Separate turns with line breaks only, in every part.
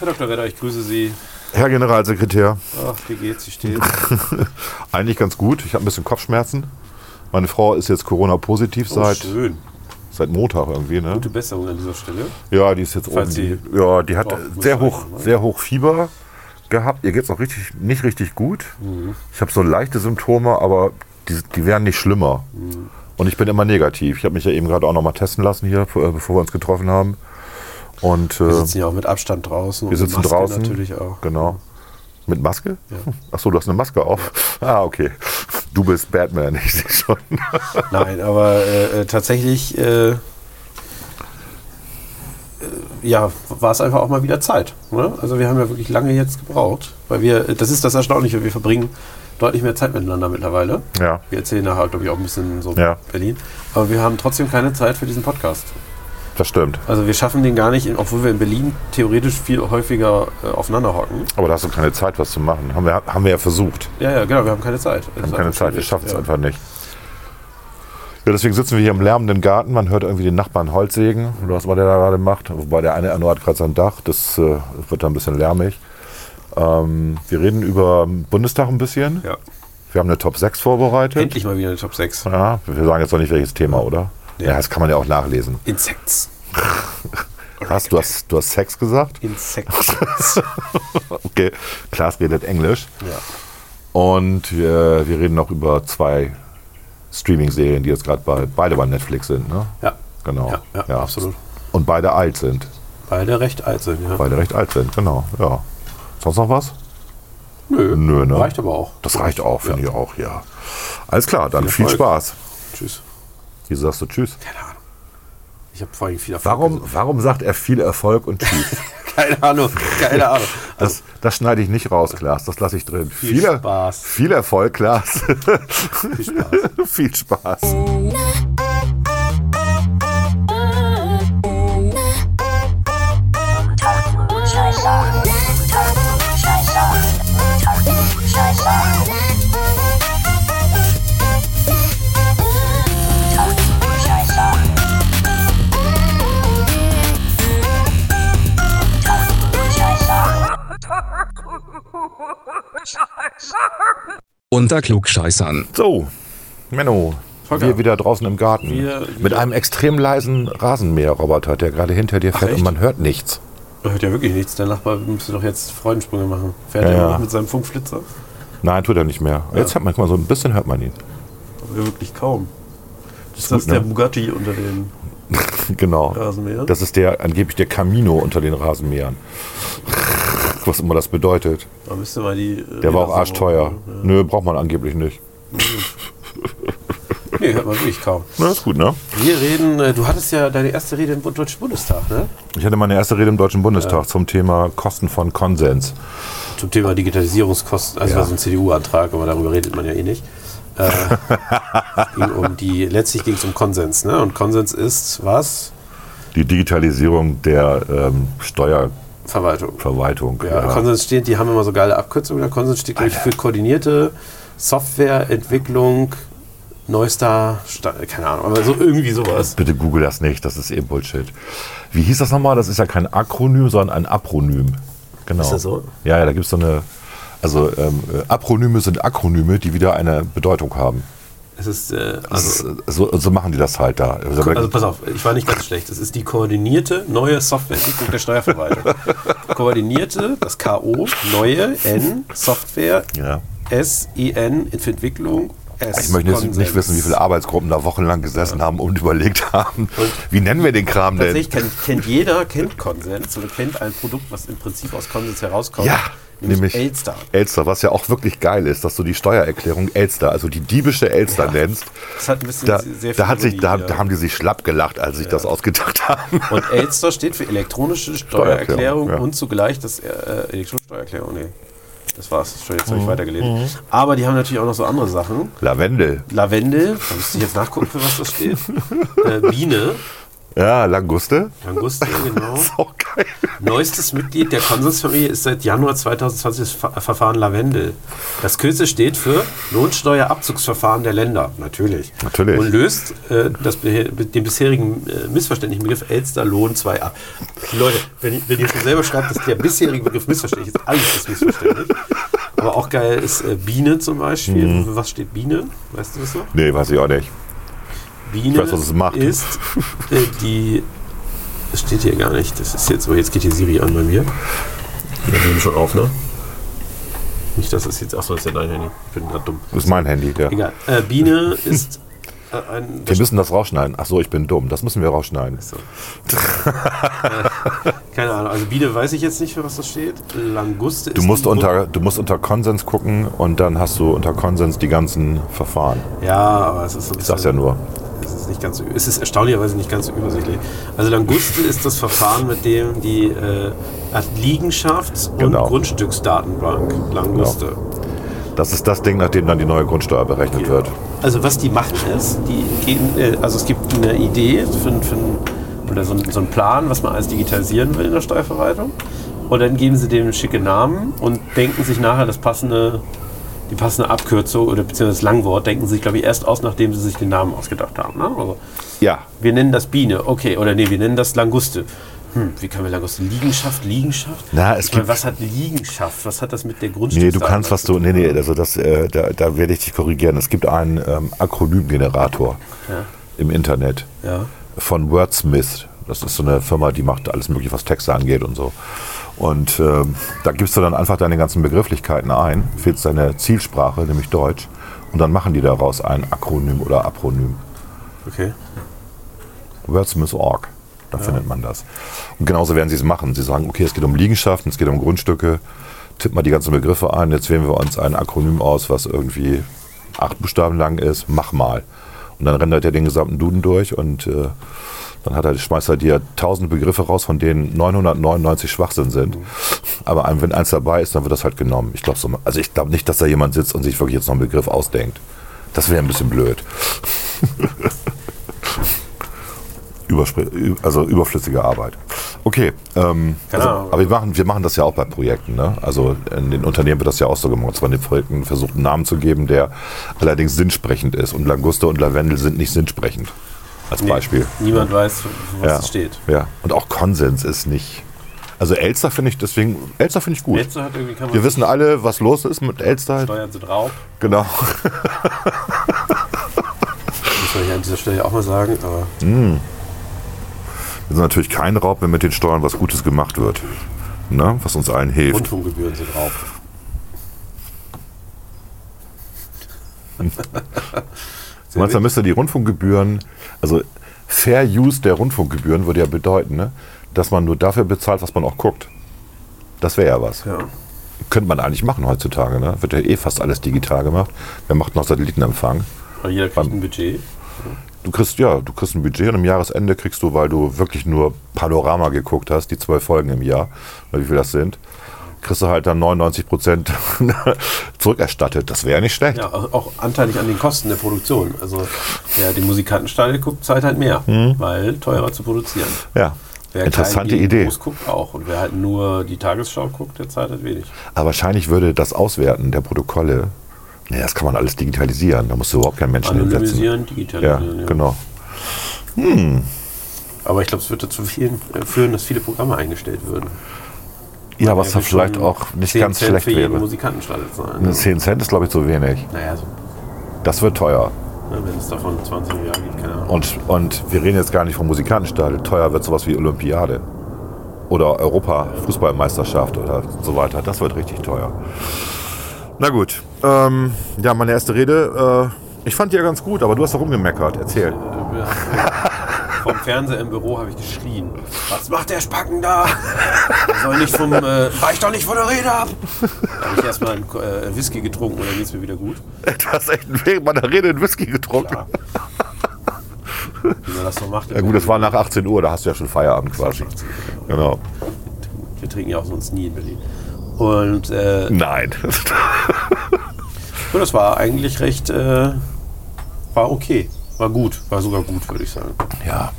Herr Dr. Redder, ich grüße Sie.
Herr Generalsekretär,
Ach, wie geht's? Wie steht's?
eigentlich ganz gut. Ich habe ein bisschen Kopfschmerzen. Meine Frau ist jetzt Corona-positiv
Oh,
seit,
schön.
seit Montag irgendwie. Ne?
Gute Besserung an dieser Stelle.
Ja, die ist jetzt
Falls
oben. Die, ja, die hat sehr hoch, sehr hoch Fieber gehabt. Ihr geht es auch richtig, nicht richtig gut.
Mhm.
Ich habe so leichte Symptome, aber die, die werden nicht schlimmer.
Mhm.
Und ich bin immer negativ. Ich habe mich ja eben gerade auch noch mal testen lassen hier, äh, bevor wir uns getroffen haben. Und
Wir
äh,
sitzen ja auch mit Abstand draußen.
wir sitzen draußen.
natürlich auch.
Genau. Mit Maske?
Ja.
Ach so, du hast eine Maske auf. Ah, okay. Du bist Batman, ich sehe schon.
Nein, aber äh, äh, tatsächlich, äh, äh, ja, war es einfach auch mal wieder Zeit. Ne? Also wir haben ja wirklich lange jetzt gebraucht, weil wir, das ist das Erstaunliche, wir verbringen deutlich mehr Zeit miteinander mittlerweile.
Ja.
Wir erzählen nachher, glaube ich, auch ein bisschen so
Ja.
Berlin. Aber wir haben trotzdem keine Zeit für diesen Podcast.
Das stimmt.
Also wir schaffen den gar nicht, obwohl wir in Berlin theoretisch viel häufiger äh, aufeinander hocken.
Aber da hast du keine Zeit, was zu machen. Haben wir, haben wir ja versucht.
Ja, ja, genau, wir haben keine Zeit.
Wir haben keine Zeit, wir schaffen es
ja.
einfach nicht. Ja, deswegen sitzen wir hier im lärmenden Garten. Man hört irgendwie den Nachbarn Holz sägen oder was man der da gerade macht. Wobei der eine erneuert gerade sein Dach. Das äh, wird da ein bisschen lärmig. Ähm, wir reden über den Bundestag ein bisschen.
Ja.
Wir haben eine Top 6 vorbereitet.
Endlich mal wieder eine Top 6.
Ja, wir sagen jetzt noch nicht, welches Thema, oder? Ja, das kann man ja auch nachlesen.
Insects.
Was? Du hast, du hast Sex gesagt?
Insects.
Okay, Klaas redet Englisch.
ja.
Und wir, wir reden noch über zwei Streaming-Serien, die jetzt gerade bei, beide bei Netflix sind. Ne?
ja.
Genau.
Ja, ja, absolut.
Und beide alt sind.
Beide recht alt sind, ja.
Beide recht alt sind, genau. Ja. Sonst noch was?
Nö,
Nö, ne?
reicht aber auch.
Das reicht auch, finde
Ja.
ich auch, ja. Alles klar, dann
Viel
viel. Spaß.
Tschüss.
Wieso sagst du Tschüss?
Keine Ahnung. Ich habe vor allem viel Erfolg.
Warum, warum sagt er viel Erfolg und Tschüss?
Keine Ahnung. Keine Ahnung. Also,
Das, das schneide ich nicht raus, Klaas. Das lasse ich drin.
Viel Spaß.
Viel Erfolg, Klaas.
viel Spaß.
viel Spaß.
Unter Klugscheißern.
So, Menno.
Volker.
Wir wieder draußen im Garten.
Wir-
Mit einem extrem leisen Rasenmäherroboter, der gerade hinter dir fährt
echt?
und man hört nichts.
Man hört ja wirklich nichts. Der Nachbar müsste doch jetzt Freudensprünge machen. Fährt
Ja,
er
ja.
mit seinem Funkflitzer?
Nein, tut er nicht mehr. Jetzt hört man mal so ein bisschen hört man ihn.
Aber wirklich kaum. Ist
gut,
das der
ne?
Bugatti unter den
Genau.
Rasenmähern?
Das ist der angeblich der Camino unter den Rasenmähern. Was immer das bedeutet.
Da müsste mal die. äh,
Der war auch arschteuer.
Ja.
Nö, braucht man angeblich nicht.
Nee, hört man wirklich kaum.
Na, ist gut, ne?
Wir reden, äh, du hattest ja deine erste Rede im Deutschen Bundestag, ne?
Ich hatte meine erste Rede im Deutschen Bundestag zum Thema Kosten von Konsens.
Zum Thema Digitalisierungskosten, also
Ja.
war so ein CDU-Antrag, aber darüber redet man ja eh nicht. Äh, ging um die, letztlich ging es um Konsens, ne? Und Konsens ist was?
Die Digitalisierung der ähm, Steuerverwaltung.
Verwaltung. Ja, Konsens steht, die haben immer so geile Abkürzungen. Der Konsens steht, glaube ich, für koordinierte Softwareentwicklung neuester, Sta keine Ahnung, aber so irgendwie sowas.
Bitte google das nicht, das ist eh Bullshit. Wie hieß das nochmal? Das ist ja kein Akronym, sondern ein Apronym. Genau.
Ist das so?
Ja, ja, da gibt es so eine. Also ähm, äh, Apronyme sind Akronyme, die wieder eine Bedeutung haben.
Es ist, äh, also,
ist, so, so machen die das halt da. Also,
also pass auf, ich war nicht ganz schlecht. Es ist die koordinierte neue Softwareentwicklung der Steuerverwaltung. koordinierte, das KO, neue, N, Software,
ja.
S, I, N, für Entwicklung, S.
Ich möchte jetzt nicht wissen, wie viele Arbeitsgruppen da wochenlang gesessen haben und überlegt haben, wie nennen wir den Kram denn?
Tatsächlich kennt, kennt jeder, kennt Konsens oder kennt ein Produkt, was im Prinzip aus Konsens herauskommt.
Ja,
nämlich,
nämlich
Elster.
Elster, was ja auch wirklich geil ist, dass du die Steuererklärung Elster, also die diebische Elster
Ja.
nennst.
Das hat ein bisschen
Da,
sehr viel
da, hat sich, da, da
ja.
haben die sich schlapp gelacht, als sich das ausgedacht haben.
Und Elster steht für elektronische Steuererklärung
Steuererklärung, ja.
und zugleich das äh, elektronische Steuererklärung. Nee, das war's. Schon jetzt habe
Mhm.
ich weitergelesen. Aber die haben natürlich auch noch so andere Sachen.
Lavendel.
Lavendel, da müsste ich jetzt nachgucken, für was das steht. äh, Biene,
Ja, Languste.
Languste, genau.
Ist auch geil.
Neuestes Mitglied der Konsensfamilie ist seit Januar 2020 das Ver- Verfahren Lavendel. Das Kürzel steht für Lohnsteuerabzugsverfahren der Länder, natürlich.
Natürlich.
Und löst äh, das, den bisherigen äh, missverständlichen Begriff Elsterlohn 2 ab. Leute, wenn, ihr- wenn ihr schon selber schreibt, dass der bisherige Begriff missverständlich ist, alles ist missverständlich. Aber auch geil ist äh, Biene zum Beispiel.
Mhm.
Was steht Biene? Weißt du das noch?
Nee, weiß ich auch nicht.
Biene
weiß, was es macht.
ist äh, die. Das steht hier gar nicht. Das ist jetzt so. Jetzt geht hier Siri an bei mir. Wir nehmen schon auf, ne? Nicht, dass es jetzt. Achso, das ist ja dein Handy. Ich bin gerade dumm.
Das ist mein Handy. Ja.
Egal. Äh, Biene ist äh, ein.
Wir müssen das rausschneiden. Ach so, ich bin dumm. Das müssen wir rausschneiden.
So. äh, keine Ahnung. Also Biene weiß ich jetzt nicht, für was das steht. Languste
Du
ist
musst,
die
unter, du musst unter Konsens gucken und dann hast du unter Konsens die ganzen Verfahren.
Ja, aber es ist so
Ich sag's ja nur.
Es ist, nicht ganz es ist erstaunlicherweise nicht ganz so übersichtlich. Also Languste ist das Verfahren, mit dem die äh, Liegenschafts- und
Genau.
Grundstücksdatenbank Languste.
Das ist das Ding, nach dem dann die neue Grundsteuer berechnet wird.
Also was die machen ist, die gehen, äh, also es gibt eine Idee für, für oder so, so einen Plan, was man alles digitalisieren will in der Steuerverwaltung. Und dann geben sie dem schicke Namen und denken sich nachher das passende, die passende Abkürzung oder beziehungsweise das Langwort, denken sie sich, glaube ich, erst aus, nachdem sie sich den Namen ausgedacht haben. Ne? Also,
Ja,
wir nennen das Biene, okay, oder nee, wir nennen das Languste. Hm, wie können wir Languste? Liegenschaft, Liegenschaft?
Na, es
Ich meine,
gibt-
was hat Liegenschaft? Was hat das mit der Grundstück
nee, du kannst, was du. Nee, nee, also das, äh, da, da werde ich dich korrigieren. Es gibt einen ähm, Akronymgenerator
Ja.
im Internet
Ja.
von Wordsmith. Das ist so eine Firma, die macht alles mögliche, was Texte angeht und so. Und ähm, da gibst du dann einfach deine ganzen Begrifflichkeiten ein, wählst deine Zielsprache, nämlich Deutsch, und dann machen die daraus ein Akronym oder Apronym.
Okay.
Wordsmith.org. Da findet man das. Und genauso werden sie es machen. Sie sagen, okay, es geht um Liegenschaften, es geht um Grundstücke. Tipp mal die ganzen Begriffe ein. Jetzt wählen wir uns ein Akronym aus, was irgendwie acht Buchstaben lang ist. Mach mal. Und dann rendert er den gesamten Duden durch und äh, dann hat er, schmeißt er dir tausend Begriffe raus, von denen 999 Schwachsinn sind. Aber wenn eins dabei ist, dann wird das halt genommen. Ich glaube so, also ich glaube nicht, dass da jemand sitzt und sich wirklich jetzt noch einen Begriff ausdenkt. Das wäre ein bisschen blöd. Also überflüssige Arbeit. Okay, ähm, also, aber wir machen, wir machen das ja auch bei Projekten. Ne? Also in den Unternehmen wird das ja auch so gemacht. Zwar den Projekten versucht einen Namen zu geben, der allerdings sinnsprechend ist. Und Languste und Lavendel sind nicht sinnsprechend. Als Beispiel.
Niemand weiß, für was
ja.
es steht.
Ja. Und auch Konsens ist nicht. Also Elster finde ich deswegen, Elster finde ich gut.
Jetzt hat irgendwie kann man
Wir wissen alle, was los ist mit Elster.
Steuern sind Raub.
Genau.
Muss man hier an dieser Stelle auch mal sagen. Aber
Wir sind natürlich kein Raub, wenn mit den Steuern was Gutes gemacht wird. Ne? Was uns allen hilft.
Rundfunkgebühren sind Raub.
Du meinst, da müsste die Rundfunkgebühren, also Fair Use der Rundfunkgebühren würde ja bedeuten, ne, dass man nur dafür bezahlt, was man auch guckt. Das wäre ja was.
Ja.
Könnte man eigentlich machen heutzutage. Ne? Wird ja eh fast alles digital gemacht. Wer macht noch Satellitenempfang?
Weil jeder kriegt ein Budget.
Du kriegst, ja, du kriegst ein Budget und am Jahresende kriegst du, weil du wirklich nur Panorama geguckt hast, die zwölf Folgen im Jahr, oder wie viel das sind, kriegst du halt dann 99 Prozent zurückerstattet. Das wäre ja nicht schlecht.
Ja, auch auch anteilig an den Kosten der Produktion. Also wer den Musikantenstall guckt, zahlt halt mehr, weil teurer zu produzieren.
Ja.
Wer
Mhm. Interessante Idee.
groß guckt auch. Und wer halt nur die Tagesschau guckt, der zahlt halt wenig.
Aber wahrscheinlich würde das Auswerten der Protokolle, ja, das kann man alles digitalisieren. Da musst du überhaupt keinen Menschen hinsetzen.
Anonymisieren,
Ja,
digitalisieren. Ja,
genau.
Aber ich glaube, es wird dazu vielen, äh, führen, dass viele Programme eingestellt würden.
Ja, was
Ja,
da vielleicht auch nicht
10
ganz
Cent
schlecht
für jeden
wäre.
Musikantenstall sein.
10 Cent ist, glaube ich, zu wenig.
Naja, so,
Das wird teuer.
ne, wenn es davon 20 Jahre gibt, keine Ahnung.
Und, und wir reden jetzt gar nicht vom Musikantenstall. Teuer wird sowas wie Olympiade. Oder Europa-Fußballmeisterschaft oder so weiter. Das wird richtig teuer. Na gut. Ähm, ja, meine erste Rede. Äh, ich fand die ja ganz gut, aber du hast da rumgemeckert. Erzähl.
Äh, haben- Vom Fernseher im Büro habe ich geschrien. Was macht der Spacken da? Er soll nicht vom. Äh, weich doch nicht von der Rede ab! Da habe ich erstmal einen äh, Whisky getrunken und dann geht es mir wieder gut.
Du hast echt während meiner Rede einen Whisky getrunken.
Ja. Wie man das so macht.
Ja gut, das war nach 18 Uhr, da hast du ja schon Feierabend quasi. Genau.
Wir trinken ja auch sonst nie in Berlin. Und äh,
Nein.
das war eigentlich recht. Äh, war okay. War gut. War sogar gut, würde ich sagen.
Ja.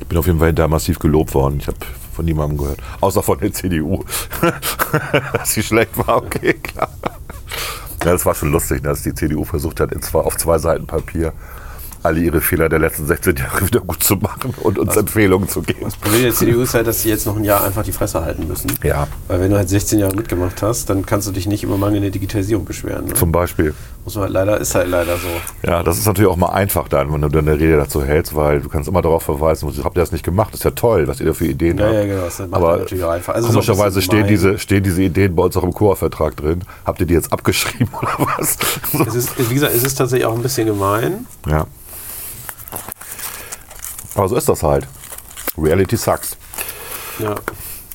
Ich bin auf jeden Fall hinterher massiv gelobt worden. Ich habe von niemandem gehört. Außer von der CDU. dass sie schlecht war, okay, klar. Ja, das war schon lustig, ne, dass die CDU versucht hat, auf zwei Seiten Papier alle ihre Fehler der letzten 16 Jahre wieder gut zu machen und uns Empfehlungen zu geben.
Das Problem der CDU ist halt, dass sie jetzt noch ein Jahr einfach die Fresse halten müssen.
Ja,
Weil wenn du halt 16 Jahre mitgemacht hast, dann kannst du dich nicht über mangelnde Digitalisierung beschweren. Ne?
zum Beispiel.
Muss man halt leider, ist halt leider so.
Ja, das ist natürlich auch mal einfach dann, wenn du deine Rede dazu hältst, weil du kannst immer darauf verweisen, habt ihr das nicht gemacht? Das ist ja toll, was ihr da für Ideen
Ja,
habt.
ja, genau. Das macht
Aber
natürlich auch einfach. Also
Komischerweise
bisschen
stehen diese, stehen diese Ideen bei uns auch im Chorvertrag drin. Habt ihr die jetzt abgeschrieben oder was? So.
Es ist, wie gesagt, es ist tatsächlich auch ein bisschen gemein.
Ja. Aber so ist das halt. Reality sucks.
Ja.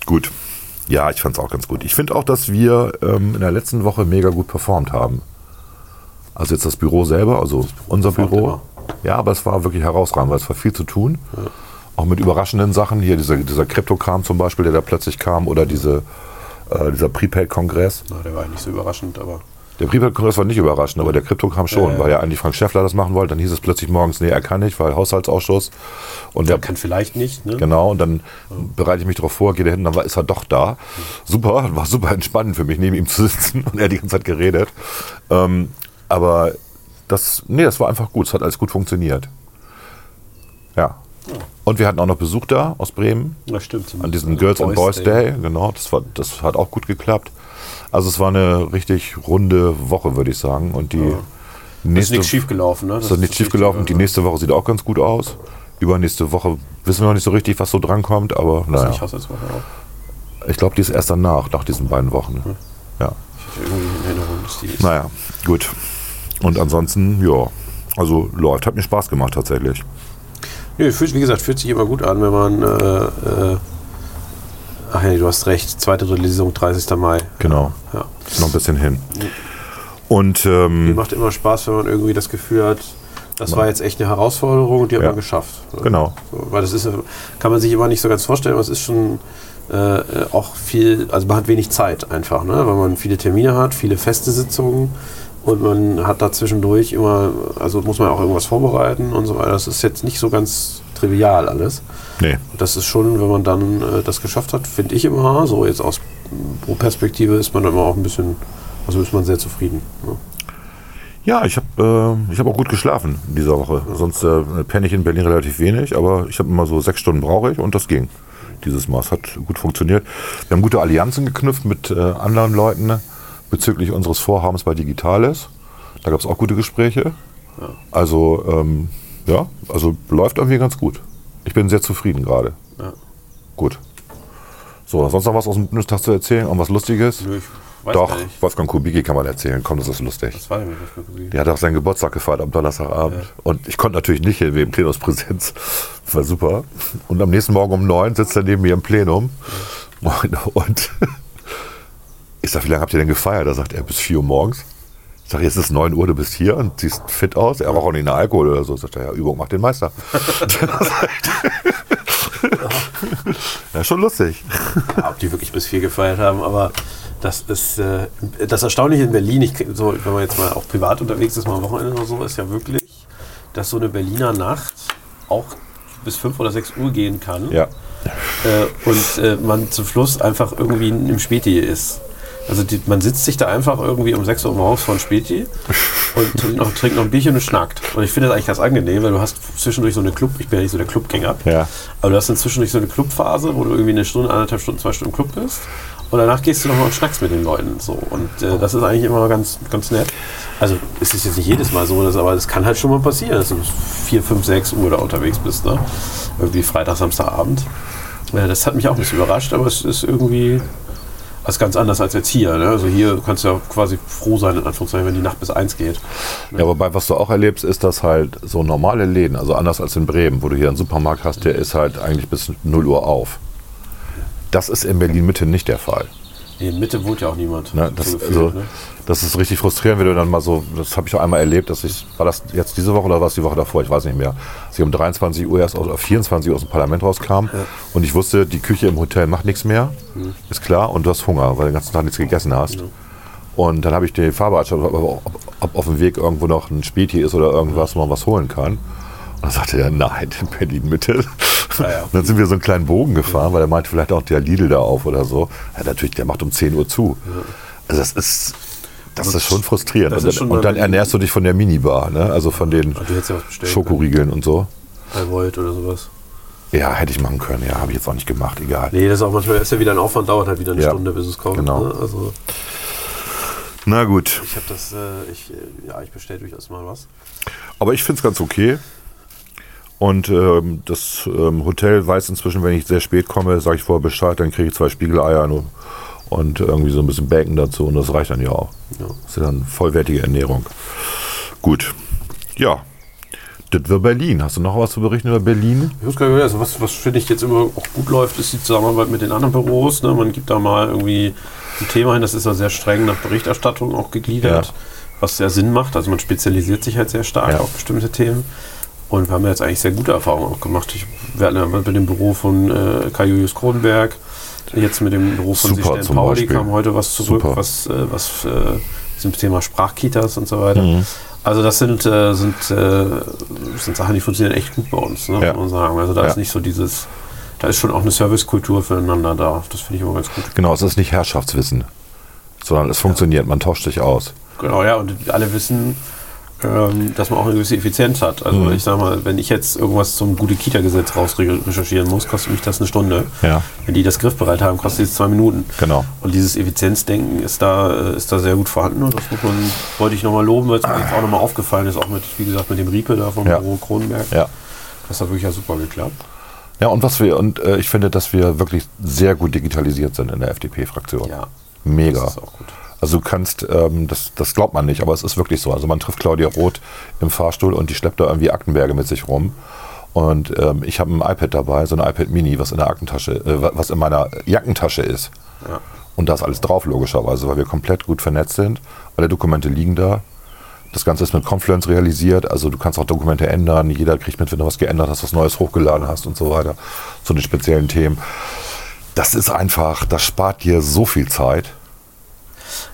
Gut. Ja, ich fand es auch ganz gut. Ich finde auch, dass wir ähm, in der letzten Woche mega gut performt haben. Also jetzt das Büro selber, also unser Büro. Ja, aber es war wirklich herausragend, weil es war viel zu tun. Auch mit überraschenden Sachen. Hier dieser, dieser Kryptokram zum Beispiel, der da plötzlich kam. Oder diese, äh, dieser Prepaid-Kongress.
Der war nicht so überraschend, aber.
Der Prepaid-Kongress war nicht überraschend, aber der Kryptokram schon,
Ja, ja.
weil ja eigentlich Frank Schäffler das machen wollte. Dann hieß es plötzlich morgens, nee, er kann nicht, weil Haushaltsausschuss. Und der,
kann vielleicht nicht, ne?
Genau, und dann bereite ich mich darauf vor, gehe da hin, dann war, ist er doch da. Super, war super entspannend für mich, neben ihm zu sitzen und er die ganze Zeit geredet. Ähm, aber das, nee, das war einfach gut, es hat alles gut funktioniert. Ja. Und wir hatten auch noch Besuch da aus Bremen
Das stimmt.
an diesem Girls and Boys Day. Genau, das, war, das hat auch gut geklappt. Also es war eine richtig runde Woche, würde ich sagen. Und die
Ist
nächste
nichts schiefgelaufen, ne?
ist das nicht schiefgelaufen. Die nächste Woche sieht auch ganz gut aus. Übernächste Woche wissen wir noch nicht so richtig, was so drankommt, aber
Ist
naja.
auch.
Ich glaube, die ist erst danach, nach diesen beiden Wochen. Ja.
Ich hatte irgendwie in Erinnerung, dass die ist.
Naja, gut. Und ansonsten, ja, also läuft. Hat mir Spaß gemacht tatsächlich.
Nö, fühlt, wie gesagt, fühlt sich immer gut an, wenn man. Äh, äh, ach nee, du hast recht. Zweite Lesung, 30. Mai.
Genau.
Ja.
Noch ein bisschen hin. Und
Mir
ähm,
macht immer Spaß, wenn man irgendwie das Gefühl hat, das war jetzt echt eine Herausforderung und die hat
Ja.
man geschafft.
genau.
So, weil das ist, ja- kann man sich immer nicht so ganz vorstellen, aber es ist schon äh, auch viel, also man hat wenig Zeit einfach, ne? weil man viele Termine hat, viele feste Sitzungen und man hat da zwischendurch immer, also muss man auch irgendwas vorbereiten und so weiter. Das ist jetzt nicht so ganz trivial alles.
Nee.
Das ist schon, wenn man dann äh, das geschafft hat, finde ich immer, so jetzt aus Pro-Perspektive ist man immer auch ein bisschen, also ist man sehr zufrieden. Ne?
Ja, ich habe äh, ich hab auch gut geschlafen in dieser Woche. Sonst äh, penne ich in Berlin relativ wenig, aber ich habe immer so sechs Stunden brauche ich und das ging. Dieses Mal. Es hat gut funktioniert. Wir haben gute Allianzen geknüpft mit äh, anderen Leuten bezüglich unseres Vorhabens bei Digitales. Da gab es auch gute Gespräche. Also, ähm, ja, also läuft irgendwie ganz gut. Ich bin sehr zufrieden gerade.
Ja.
Gut. So, sonst noch was aus dem Bundestag zu erzählen? Irgendwas Lustiges?
Nö, ich weiß
Doch,
nicht.
Wolfgang Kubicki kann man erzählen. Komm, das ist lustig.
Das war ja nicht, was wir gesehen
Der hat auch seinen Geburtstag gefeiert am Donnerstagabend. Und ich konnte natürlich nicht hin wegen Plenumspräsenz. War super. Und am nächsten Morgen um neun sitzt er neben mir im Plenum. Und, und ich sag, wie lange habt ihr denn gefeiert? Da sagt er, bis vier Uhr morgens. Ich sage, jetzt ist 9 Uhr, du bist hier und siehst fit aus. Er raucht auch nicht nach Alkohol oder so. Sagt er, ja, Übung macht den Meister. ja, schon lustig.
Ja, ob die wirklich bis vier gefeiert haben, aber das ist äh, das Erstaunliche in Berlin, ich, so, wenn man jetzt mal auch privat unterwegs ist, mal am Wochenende oder so, ist ja wirklich, dass so eine Berliner Nacht auch bis fünf oder sechs Uhr gehen kann
Ja.
äh, und äh, man zum Schluss einfach irgendwie im Späti ist. Also die, man sitzt sich da einfach irgendwie um 6 Uhr morgens vor ein Späti und trinkt noch, trinkt noch ein Bierchen und schnackt. Und ich finde das eigentlich ganz angenehm, weil du hast zwischendurch so eine Club, ich bin ja nicht so der Clubgänger,
Ja.
aber du hast dann zwischendurch so eine Clubphase, wo du irgendwie eine Stunde, anderthalb Stunden, zwei Stunden im Club bist. Und danach gehst du nochmal und schnackst mit den Leuten. So. Und äh, das ist eigentlich immer ganz, ganz nett. Also es ist jetzt nicht jedes Mal so, dass, aber das kann halt schon mal passieren, dass du bis 4, 5, 6 Uhr da unterwegs bist. Ne? Irgendwie Freitag, Samstagabend. Ja, das hat mich auch ein bisschen überrascht, aber es ist irgendwie das ist ganz anders als jetzt hier. Ne? Also hier kannst du ja quasi froh sein, in Anführungszeichen, wenn die Nacht bis eins geht.
Ja, wobei, was du auch erlebst, ist, dass halt so normale Läden, also anders als in Bremen, wo du hier einen Supermarkt hast, der ist halt eigentlich bis 0 Uhr auf. Das ist in Berlin-Mitte nicht der Fall.
In Mitte wohnt ja auch niemand.
Ne? Das,
so gefühlt,
also,
ne?
das ist richtig frustrierend, wenn du dann mal so, das habe ich auch einmal erlebt, dass ich, war das jetzt diese Woche oder war es die Woche davor, ich weiß nicht mehr, dass ich um 23 Uhr erst aus, oder 24 Uhr aus dem Parlament rauskam und ich wusste, die Küche im Hotel macht nichts mehr,
Mhm.
ist klar, und du hast Hunger, weil du den ganzen Tag nichts gegessen hast. Und dann habe ich die Fahrbereitschaft, ob, ob, ob auf dem Weg irgendwo noch ein Späti ist oder irgendwas, wo man was holen kann. Und dann sagte er, nein, in Berlin-Mitte.
Ja, ja.
Dann sind wir so einen kleinen Bogen gefahren, weil er meinte, vielleicht auch der Lidl da auf oder so. Ja, natürlich, der macht um 10 Uhr zu. Also das ist, das ist schon frustrierend.
Das
und,
ist schon
dann, und dann ernährst du dich von der Minibar, ne? also von den
Ah, ja bestellt.
Schokoriegeln und so.
Bei Volt oder sowas.
Ja, hätte ich machen können. Ja, habe ich jetzt auch nicht gemacht. Egal.
Nee, das ist auch manchmal ist ja wieder ein Aufwand, dauert halt wieder eine
Ja.
Stunde, bis es kommt.
Genau.
Ne? Also
Na gut.
ich habe das, äh, ich, äh, ja, ich bestelle durchaus mal was.
Aber ich finde es ganz okay. Und ähm, das ähm, Hotel weiß inzwischen, wenn ich sehr spät komme, sage ich vorher Bescheid, dann kriege ich zwei Spiegeleier nur und irgendwie so ein bisschen Bacon dazu und das reicht dann ja auch.
Ja.
Das ist ja dann vollwertige Ernährung. Gut. Ja. Das war Berlin. Hast du noch was zu berichten über Berlin?
Ich muss gar nicht, also was, was finde ich jetzt immer auch gut läuft, ist die Zusammenarbeit mit den anderen Büros. Ne? Man gibt da mal irgendwie ein Thema hin, das ist ja sehr streng nach Berichterstattung auch gegliedert,
Ja.
was sehr Sinn macht. Also man spezialisiert sich halt sehr stark
Ja.
auf bestimmte Themen. Und wir haben jetzt eigentlich sehr gute Erfahrungen auch gemacht. Ich, wir hatten ja mit dem Büro von äh, Kai Julius Kronenberg, jetzt mit dem Büro von
Super
Sichten Pauli
Beispiel.
kam heute was zurück,
Super.
was, äh, was äh, zum Thema Sprachkitas und so weiter.
Mhm.
Also das sind, äh, sind, äh, sind Sachen, die funktionieren echt gut bei uns, ne,
Ja.
muss man sagen. Also da
Ja.
ist nicht so dieses, da ist schon auch eine Servicekultur füreinander da. Das finde ich immer ganz gut.
Genau, es ist nicht Herrschaftswissen, sondern es funktioniert. Man tauscht sich aus.
Genau, ja, und alle wissen, ähm, dass man auch eine gewisse Effizienz hat. Also
Mhm.
ich sag mal, wenn ich jetzt irgendwas zum Gute-Kita-Gesetz raus recherchieren muss, kostet mich das eine Stunde.
Ja,
Wenn die das griffbereit haben, kostet es zwei Minuten.
genau.
Und dieses Effizienzdenken ist da, äh, ist da sehr gut vorhanden und das muss man, wollte ich nochmal loben, weil es mir jetzt auch nochmal aufgefallen ist, auch mit, wie gesagt, mit dem Riepe da vom
Ja.
Büro Kronenberg.
Ja.
Das hat wirklich ja super geklappt.
Ja, und was wir, und äh, ich finde, dass wir wirklich sehr gut digitalisiert sind in der FDP-Fraktion.
Ja,
Mega.
das ist auch gut.
Also du kannst, ähm, das, das glaubt man nicht, aber es ist wirklich so. Also man trifft Claudia Roth im Fahrstuhl und die schleppt da irgendwie Aktenberge mit sich rum. Und ähm, ich habe ein iPad dabei, so ein iPad Mini, was in der Aktentasche, äh, wa- was in meiner Jackentasche ist.
Ja.
Und da ist alles drauf, logischerweise, weil wir komplett gut vernetzt sind. Alle Dokumente liegen da. Das Ganze ist mit Confluence realisiert, also du kannst auch Dokumente ändern. Jeder kriegt mit, wenn du was geändert hast, was Neues hochgeladen hast und so weiter. Zu den speziellen Themen. Das ist einfach, das spart dir so viel Zeit.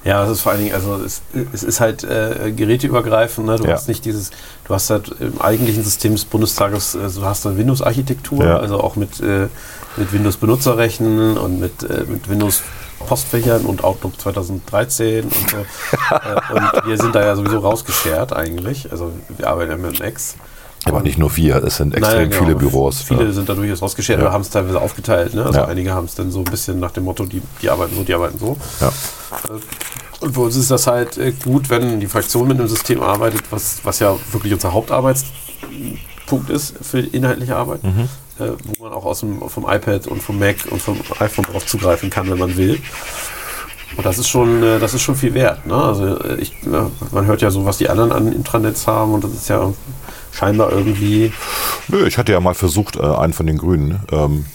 Ja, es ist vor allen Dingen, also es, es ist halt äh, geräteübergreifend. Ne? Du
Ja.
hast nicht dieses, du hast halt im eigentlichen System des Bundestages, also du hast eine Windows-Architektur,
Ja.
also auch mit, äh, mit Windows-Benutzerrechten und mit, äh, mit Windows Postfächern und Outlook 2013 und so. äh, und wir sind da ja sowieso rausgeschert eigentlich. Also wir arbeiten ja mit Macs.
Aber nicht nur wir, es sind extrem
Nein, genau.
viele Büros.
Viele
ja.
sind da durchaus rausgeschert oder haben es teilweise aufgeteilt. Ne? Also einige haben es dann so ein bisschen nach dem Motto, die, die arbeiten so, die arbeiten so.
Ja.
Und für uns ist das halt äh, gut, wenn die Fraktion mit einem System arbeitet, was, was ja wirklich unser Hauptarbeitspunkt ist für inhaltliche Arbeit,
Mhm.
äh, wo man auch aus dem, vom iPad und vom Mac und vom iPhone drauf zugreifen kann, wenn man will. Und das ist schon, äh, das ist schon viel wert. Ne? Also äh, ich, äh, man hört ja so, was die anderen an Intranets haben und das ist ja scheinbar irgendwie
Nö, ich hatte ja mal versucht, äh, einen von den Grünen ähm,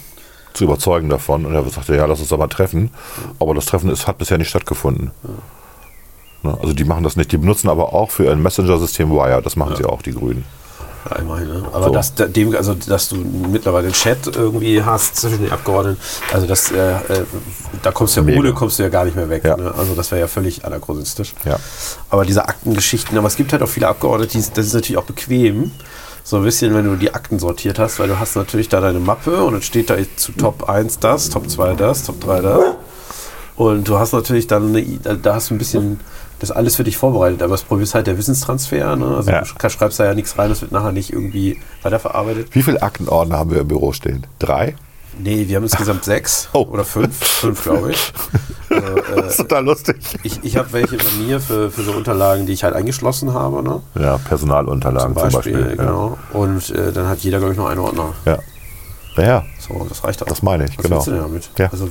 zu überzeugen davon. Und er sagte, ja, lass uns aber treffen. Aber das Treffen ist, hat bisher nicht stattgefunden. Ne? Also die machen das nicht. Die benutzen aber auch für ein Messenger-System Wire. Das machen sie auch, die Grünen.
Ja, immerhin, ne? Aber
So.
dass, da- dem, also, dass du mittlerweile einen Chat irgendwie hast zwischen den Abgeordneten, also das, äh, äh, da kommst du ja
Mega.
ohne, kommst du ja gar nicht mehr weg.
Ja.
Ne? Also das wäre ja völlig anachronistisch.
Ja.
Aber diese Aktengeschichten, aber es gibt halt auch viele Abgeordnete, die, das ist natürlich auch bequem, so ein bisschen, wenn du die Akten sortiert hast, weil du hast natürlich da deine Mappe und dann steht da zu Top 1 das, Top 2 das, Top 3 das. Und du hast natürlich dann, eine, da hast du ein bisschen das alles für dich vorbereitet. Aber das Problem ist halt der Wissenstransfer. Ne? Also
Ja.
du sch- schreibst da ja nichts rein, das wird nachher nicht irgendwie weiterverarbeitet.
Wie viele Aktenordner haben wir im Büro stehen? Drei?
Nee, wir haben insgesamt sechs
Oh.
oder fünf. Fünf, glaube ich. Also, äh,
ist total lustig.
ich ich habe welche bei mir für, für so Unterlagen, die ich halt eingeschlossen habe. Ne?
Ja, Personalunterlagen
Zum
zum
Beispiel,
Beispiel.
genau. Und äh, dann hat jeder, glaube ich, noch einen Ordner.
Ja. ja. Naja,
So, das reicht auch.
das meine ich,
Was
genau.
willst du denn damit?
Ja.
Also,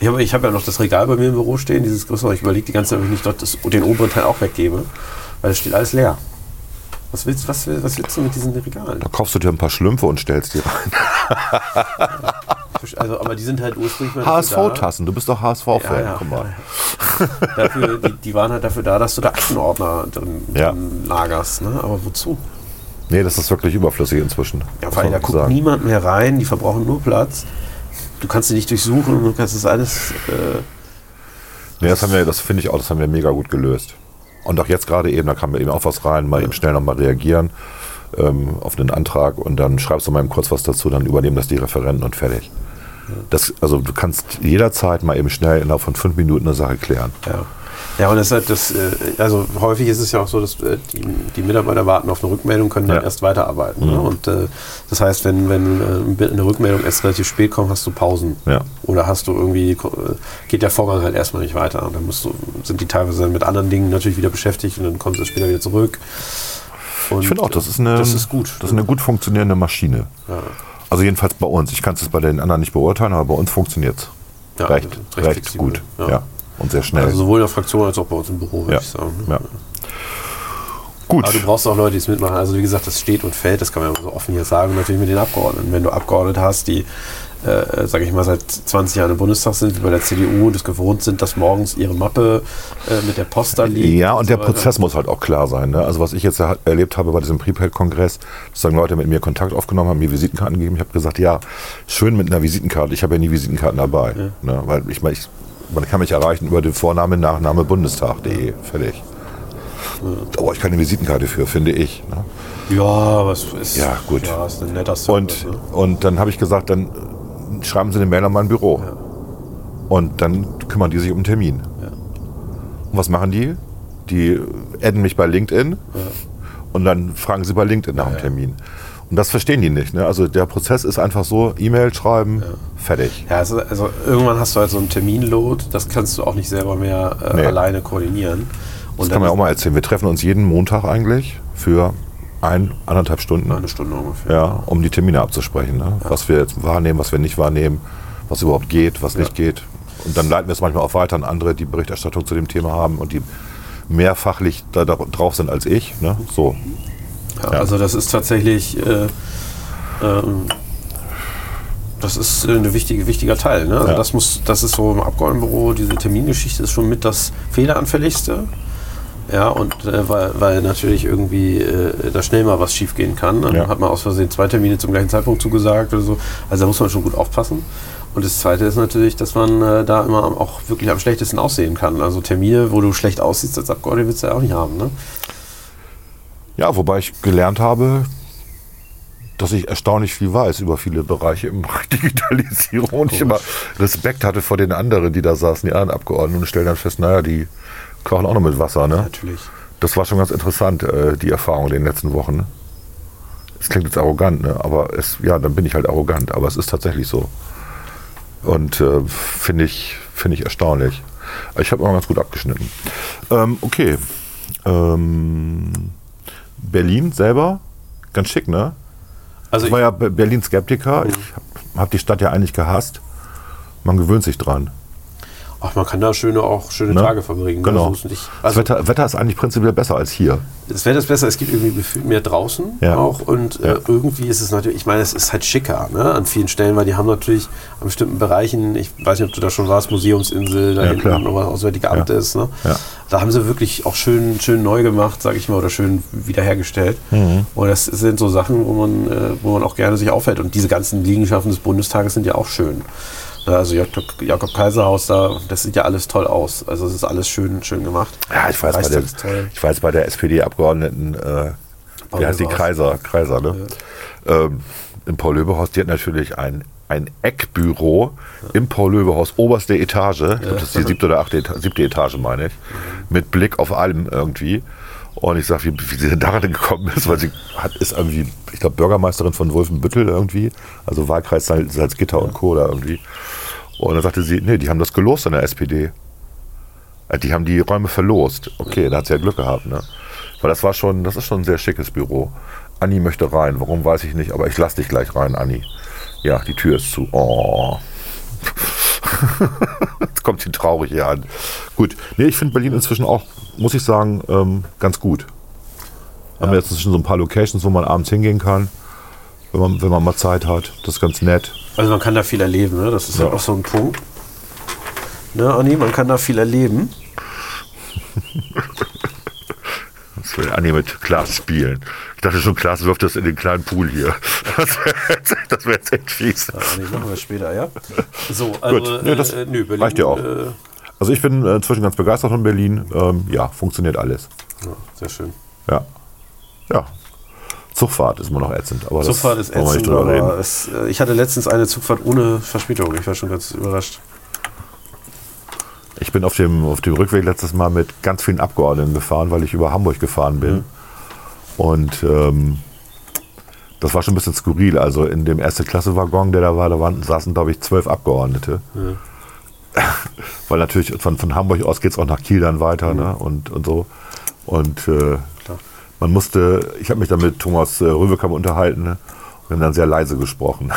ich habe ich hab ja noch das Regal bei mir im Büro stehen, dieses größere. Ich überlege die ganze Zeit, ob ich nicht dort das, den oberen Teil auch weggebe, weil es steht alles leer. Was willst, was, was willst du mit diesen Regalen?
Da kaufst du dir ein paar Schlümpfe und stellst die rein.
Also, aber die sind halt ursprünglich
HSV-Tassen, du bist doch HSV-Fan,
Ja, ja.
guck mal.
Dafür, die, die waren halt dafür da, dass du da Aktenordner drin,
Ja.
drin lagerst. Ne? Aber wozu?
Nee, das ist wirklich überflüssig inzwischen.
Ja, weil da guckt niemand mehr rein, die verbrauchen nur Platz. Du kannst sie nicht durchsuchen und du kannst das alles. Äh,
Nee, das haben wir, das finde ich auch, das haben wir mega gut gelöst. Und auch jetzt gerade eben, da kam mir eben auch was rein, mal eben schnell nochmal reagieren. ähm, auf einen Antrag und dann schreibst du mal eben kurz was dazu, dann übernehmen das die Referenten und fertig. Das, also du kannst jederzeit mal eben schnell innerhalb von fünf Minuten eine Sache klären.
Ja. Ja, und das, halt das, äh, also häufig ist es ja auch so, dass äh, die, die Mitarbeiter warten auf eine Rückmeldung, können dann
Ja.
erst weiterarbeiten. Ne? Und äh, das heißt, wenn, wenn eine Rückmeldung erst relativ spät kommt, hast du Pausen.
Ja.
Oder hast du irgendwie, geht der Vorgang halt erstmal nicht weiter. Und dann musst du, sind die teilweise dann mit anderen Dingen natürlich wieder beschäftigt und dann kommt es später wieder zurück. Und
Ich finde auch, das ist eine,
Das ist gut.
Das ist eine gut funktionierende Maschine.
Ja.
Also jedenfalls bei uns. Ich kann es bei den anderen nicht beurteilen, aber bei uns funktioniert es.
Ja,
recht,
recht
recht, gut.
ja.
Ja. Und sehr schnell.
Also sowohl in der Fraktion als auch bei uns im Büro, würde
ja.
ich sagen.
ja. Gut.
Aber du brauchst auch Leute, die es mitmachen. Also wie gesagt, das steht und fällt, das kann man ja so offen hier sagen, natürlich mit den Abgeordneten. Wenn du Abgeordnete hast, die, äh, sage ich mal, seit 20 Jahren im Bundestag sind, wie bei der CDU und es gewohnt sind, dass morgens ihre Mappe äh, mit der Post da liegt.
Ja, und der
so.
Prozess muss halt auch klar sein. Ne? Also was ich jetzt er- erlebt habe bei diesem Prepaid-Kongress, dass dann Leute mit mir Kontakt aufgenommen haben, mir Visitenkarten gegeben. Ich habe gesagt, ja, schön mit einer Visitenkarte. Ich habe ja nie Visitenkarten dabei. Ne? Weil ich meine, ich, man kann mich erreichen über den Vorname, Nachname, Bundestag.de. Fertig. Aber ich keine Visitenkarte für, finde ich. Ne?
Ja, es ist,
Ja, gut.
Ja, ist ein netter Service.
Und,
ne?
und dann habe ich gesagt, dann schreiben Sie eine Mail an mein Büro. Und dann kümmern die sich um einen Termin. Und was machen die? Die adden mich bei LinkedIn und dann fragen sie bei LinkedIn nach dem Termin. Und das verstehen die nicht. Ne? Also der Prozess ist einfach so, E-Mail schreiben, fertig.
Ja, also, also irgendwann hast du halt so einen Terminload, das kannst du auch nicht selber mehr äh,
Nee.
alleine koordinieren.
Das kann man ja auch mal erzählen. Wir treffen uns jeden Montag eigentlich für ein, anderthalb Stunden.
eine Stunde ungefähr.
Ja, um die Termine abzusprechen. Ne? Was wir jetzt wahrnehmen, was wir nicht wahrnehmen, was überhaupt geht, was nicht geht. Und dann leiten wir es manchmal auch weiter an andere, die Berichterstattung zu dem Thema haben und die mehr fachlich da, da drauf sind als ich. Ne? So.
Ja,
Ja.
Also das ist tatsächlich, äh, ähm, das ist ein wichtige, wichtiger Teil. Ne? Also
Ja.
das muss, das ist so im Abgeordnetenbüro, diese Termingeschichte ist schon mit das fehleranfälligste. Ja, und äh, weil, weil natürlich irgendwie äh, da schnell mal was schief gehen kann. Dann
Ja.
hat man aus Versehen zwei Termine zum gleichen Zeitpunkt zugesagt oder so. Also da muss man schon gut aufpassen. Und das Zweite ist natürlich, dass man äh, da immer auch wirklich am schlechtesten aussehen kann. Also Termine, wo du schlecht aussiehst als Abgeordneter, willst du ja auch nicht haben. Ne?
Ja, wobei ich gelernt habe, dass ich erstaunlich viel weiß über viele Bereiche im Bereich Digitalisierung und ich immer Respekt hatte vor den anderen, die da saßen, die anderen Abgeordneten und stelle dann fest, naja, die kochen auch noch mit Wasser. Ne?
Natürlich.
Das war schon ganz interessant, äh, die Erfahrung in den letzten Wochen. Es klingt jetzt arrogant, ne? aber es, ja, dann bin ich halt arrogant, aber es ist tatsächlich so. Und äh, finde ich, finde ich erstaunlich. Ich habe immer ganz gut abgeschnitten. Ähm, okay. Ähm, Berlin selber, ganz schick, ne?
Also
Ich war ja Be- Berlin-Skeptiker. Ich habe hab die Stadt ja eigentlich gehasst. Man gewöhnt sich dran.
Ach, man kann da schöne, auch schöne
Ne?
Tage verbringen. ne?
Genau.
Also,
Das Wetter, Wetter ist eigentlich prinzipiell besser als hier.
das Wetter ist besser, es gibt irgendwie mehr draußen
Ja.
auch und äh,
Ja.
irgendwie ist es natürlich, ich meine, es ist halt schicker ne? an vielen Stellen, weil die haben natürlich an bestimmten Bereichen, ich weiß nicht, ob du da schon warst, Museumsinsel, da
Ja,
hinten
klar.
noch was Auswärtige Amt
Ja.
ist. Ne? Da haben sie wirklich auch schön, schön neu gemacht, sage ich mal, oder schön wiederhergestellt.
Mhm.
Und das sind so Sachen, wo man, äh, wo man auch gerne sich aufhält. Und diese ganzen Liegenschaften des Bundestages sind ja auch schön. Ja, Also Jakob, Kaiserhaus da, das sieht ja alles toll aus. Also es ist alles schön, schön gemacht.
Ja, ich weiß, bei der,
ist toll.
ich weiß bei der SPD-Abgeordneten, äh,
Paul
wie heißt die
Löberhaus.
Kreiser, Kreiser ne? Ähm, Im Paul-Löbe-Haus, die hat natürlich ein, ein Eckbüro im Paul-Löbe-Haus, oberste Etage, ich glaube, das ist die siebte oder achte siebte Etage, meine ich, mit Blick auf allem irgendwie. Und ich sage, wie, wie sie denn daran gekommen ist, weil sie hat, ist irgendwie, ich glaube, Bürgermeisterin von Wolfenbüttel irgendwie, also Wahlkreis Salz- Salzgitter und Co. da irgendwie. Und dann sagte sie, nee, die haben das gelost an der SPD. Äh, Die haben die Räume verlost. Okay, da hat sie ja Glück gehabt, ne? Weil das war schon, das ist schon ein sehr schickes Büro. Anni möchte rein. Warum weiß ich nicht, aber ich lass dich gleich rein, Anni. Ja, die Tür ist zu. Oh. Kommt sie traurig hier an. Gut. Nee, ich finde Berlin inzwischen auch, muss ich sagen, ähm, ganz gut. Haben wir jetzt inzwischen so ein paar Locations, wo man abends hingehen kann, wenn man, wenn man mal Zeit hat. Das ist ganz nett.
Also man kann da viel erleben, ne? das ist
Ja.
ja auch so ein Punkt. Ne, Anni, man kann da viel erleben.
Das Anni mit Klaas spielen. Ich dachte schon, Klaas wirft das in den kleinen Pool hier. Das wäre jetzt, das wär jetzt echt fies.
Ja, Anni, machen wir später, ja? So, also,
Gut. Nee, das
äh, nö, Berlin,
reicht ja auch.
Äh,
Also ich bin äh, inzwischen ganz begeistert von Berlin. Ähm, ja, funktioniert alles.
ja, sehr schön.
Ja. Ja. Zugfahrt ist immer noch ätzend. Aber das
Zugfahrt ist
wir nicht
ätzend,
drüber reden.
es, äh, ich hatte letztens eine Zugfahrt ohne Verspätung. Ich war schon ganz überrascht.
Ich bin auf dem, auf dem Rückweg letztes Mal mit ganz vielen Abgeordneten gefahren, weil ich über Hamburg gefahren bin. Und ähm, das war schon ein bisschen skurril. Also in dem Erste-Klasse-Waggon, der da war, da waren, saßen, glaube ich, zwölf Abgeordnete. weil natürlich von, von Hamburg aus geht es auch nach Kiel dann weiter ne? und, und so. Und äh, man musste, ich habe mich dann mit Thomas äh, Röwekamp unterhalten ne? und wir haben dann sehr leise gesprochen.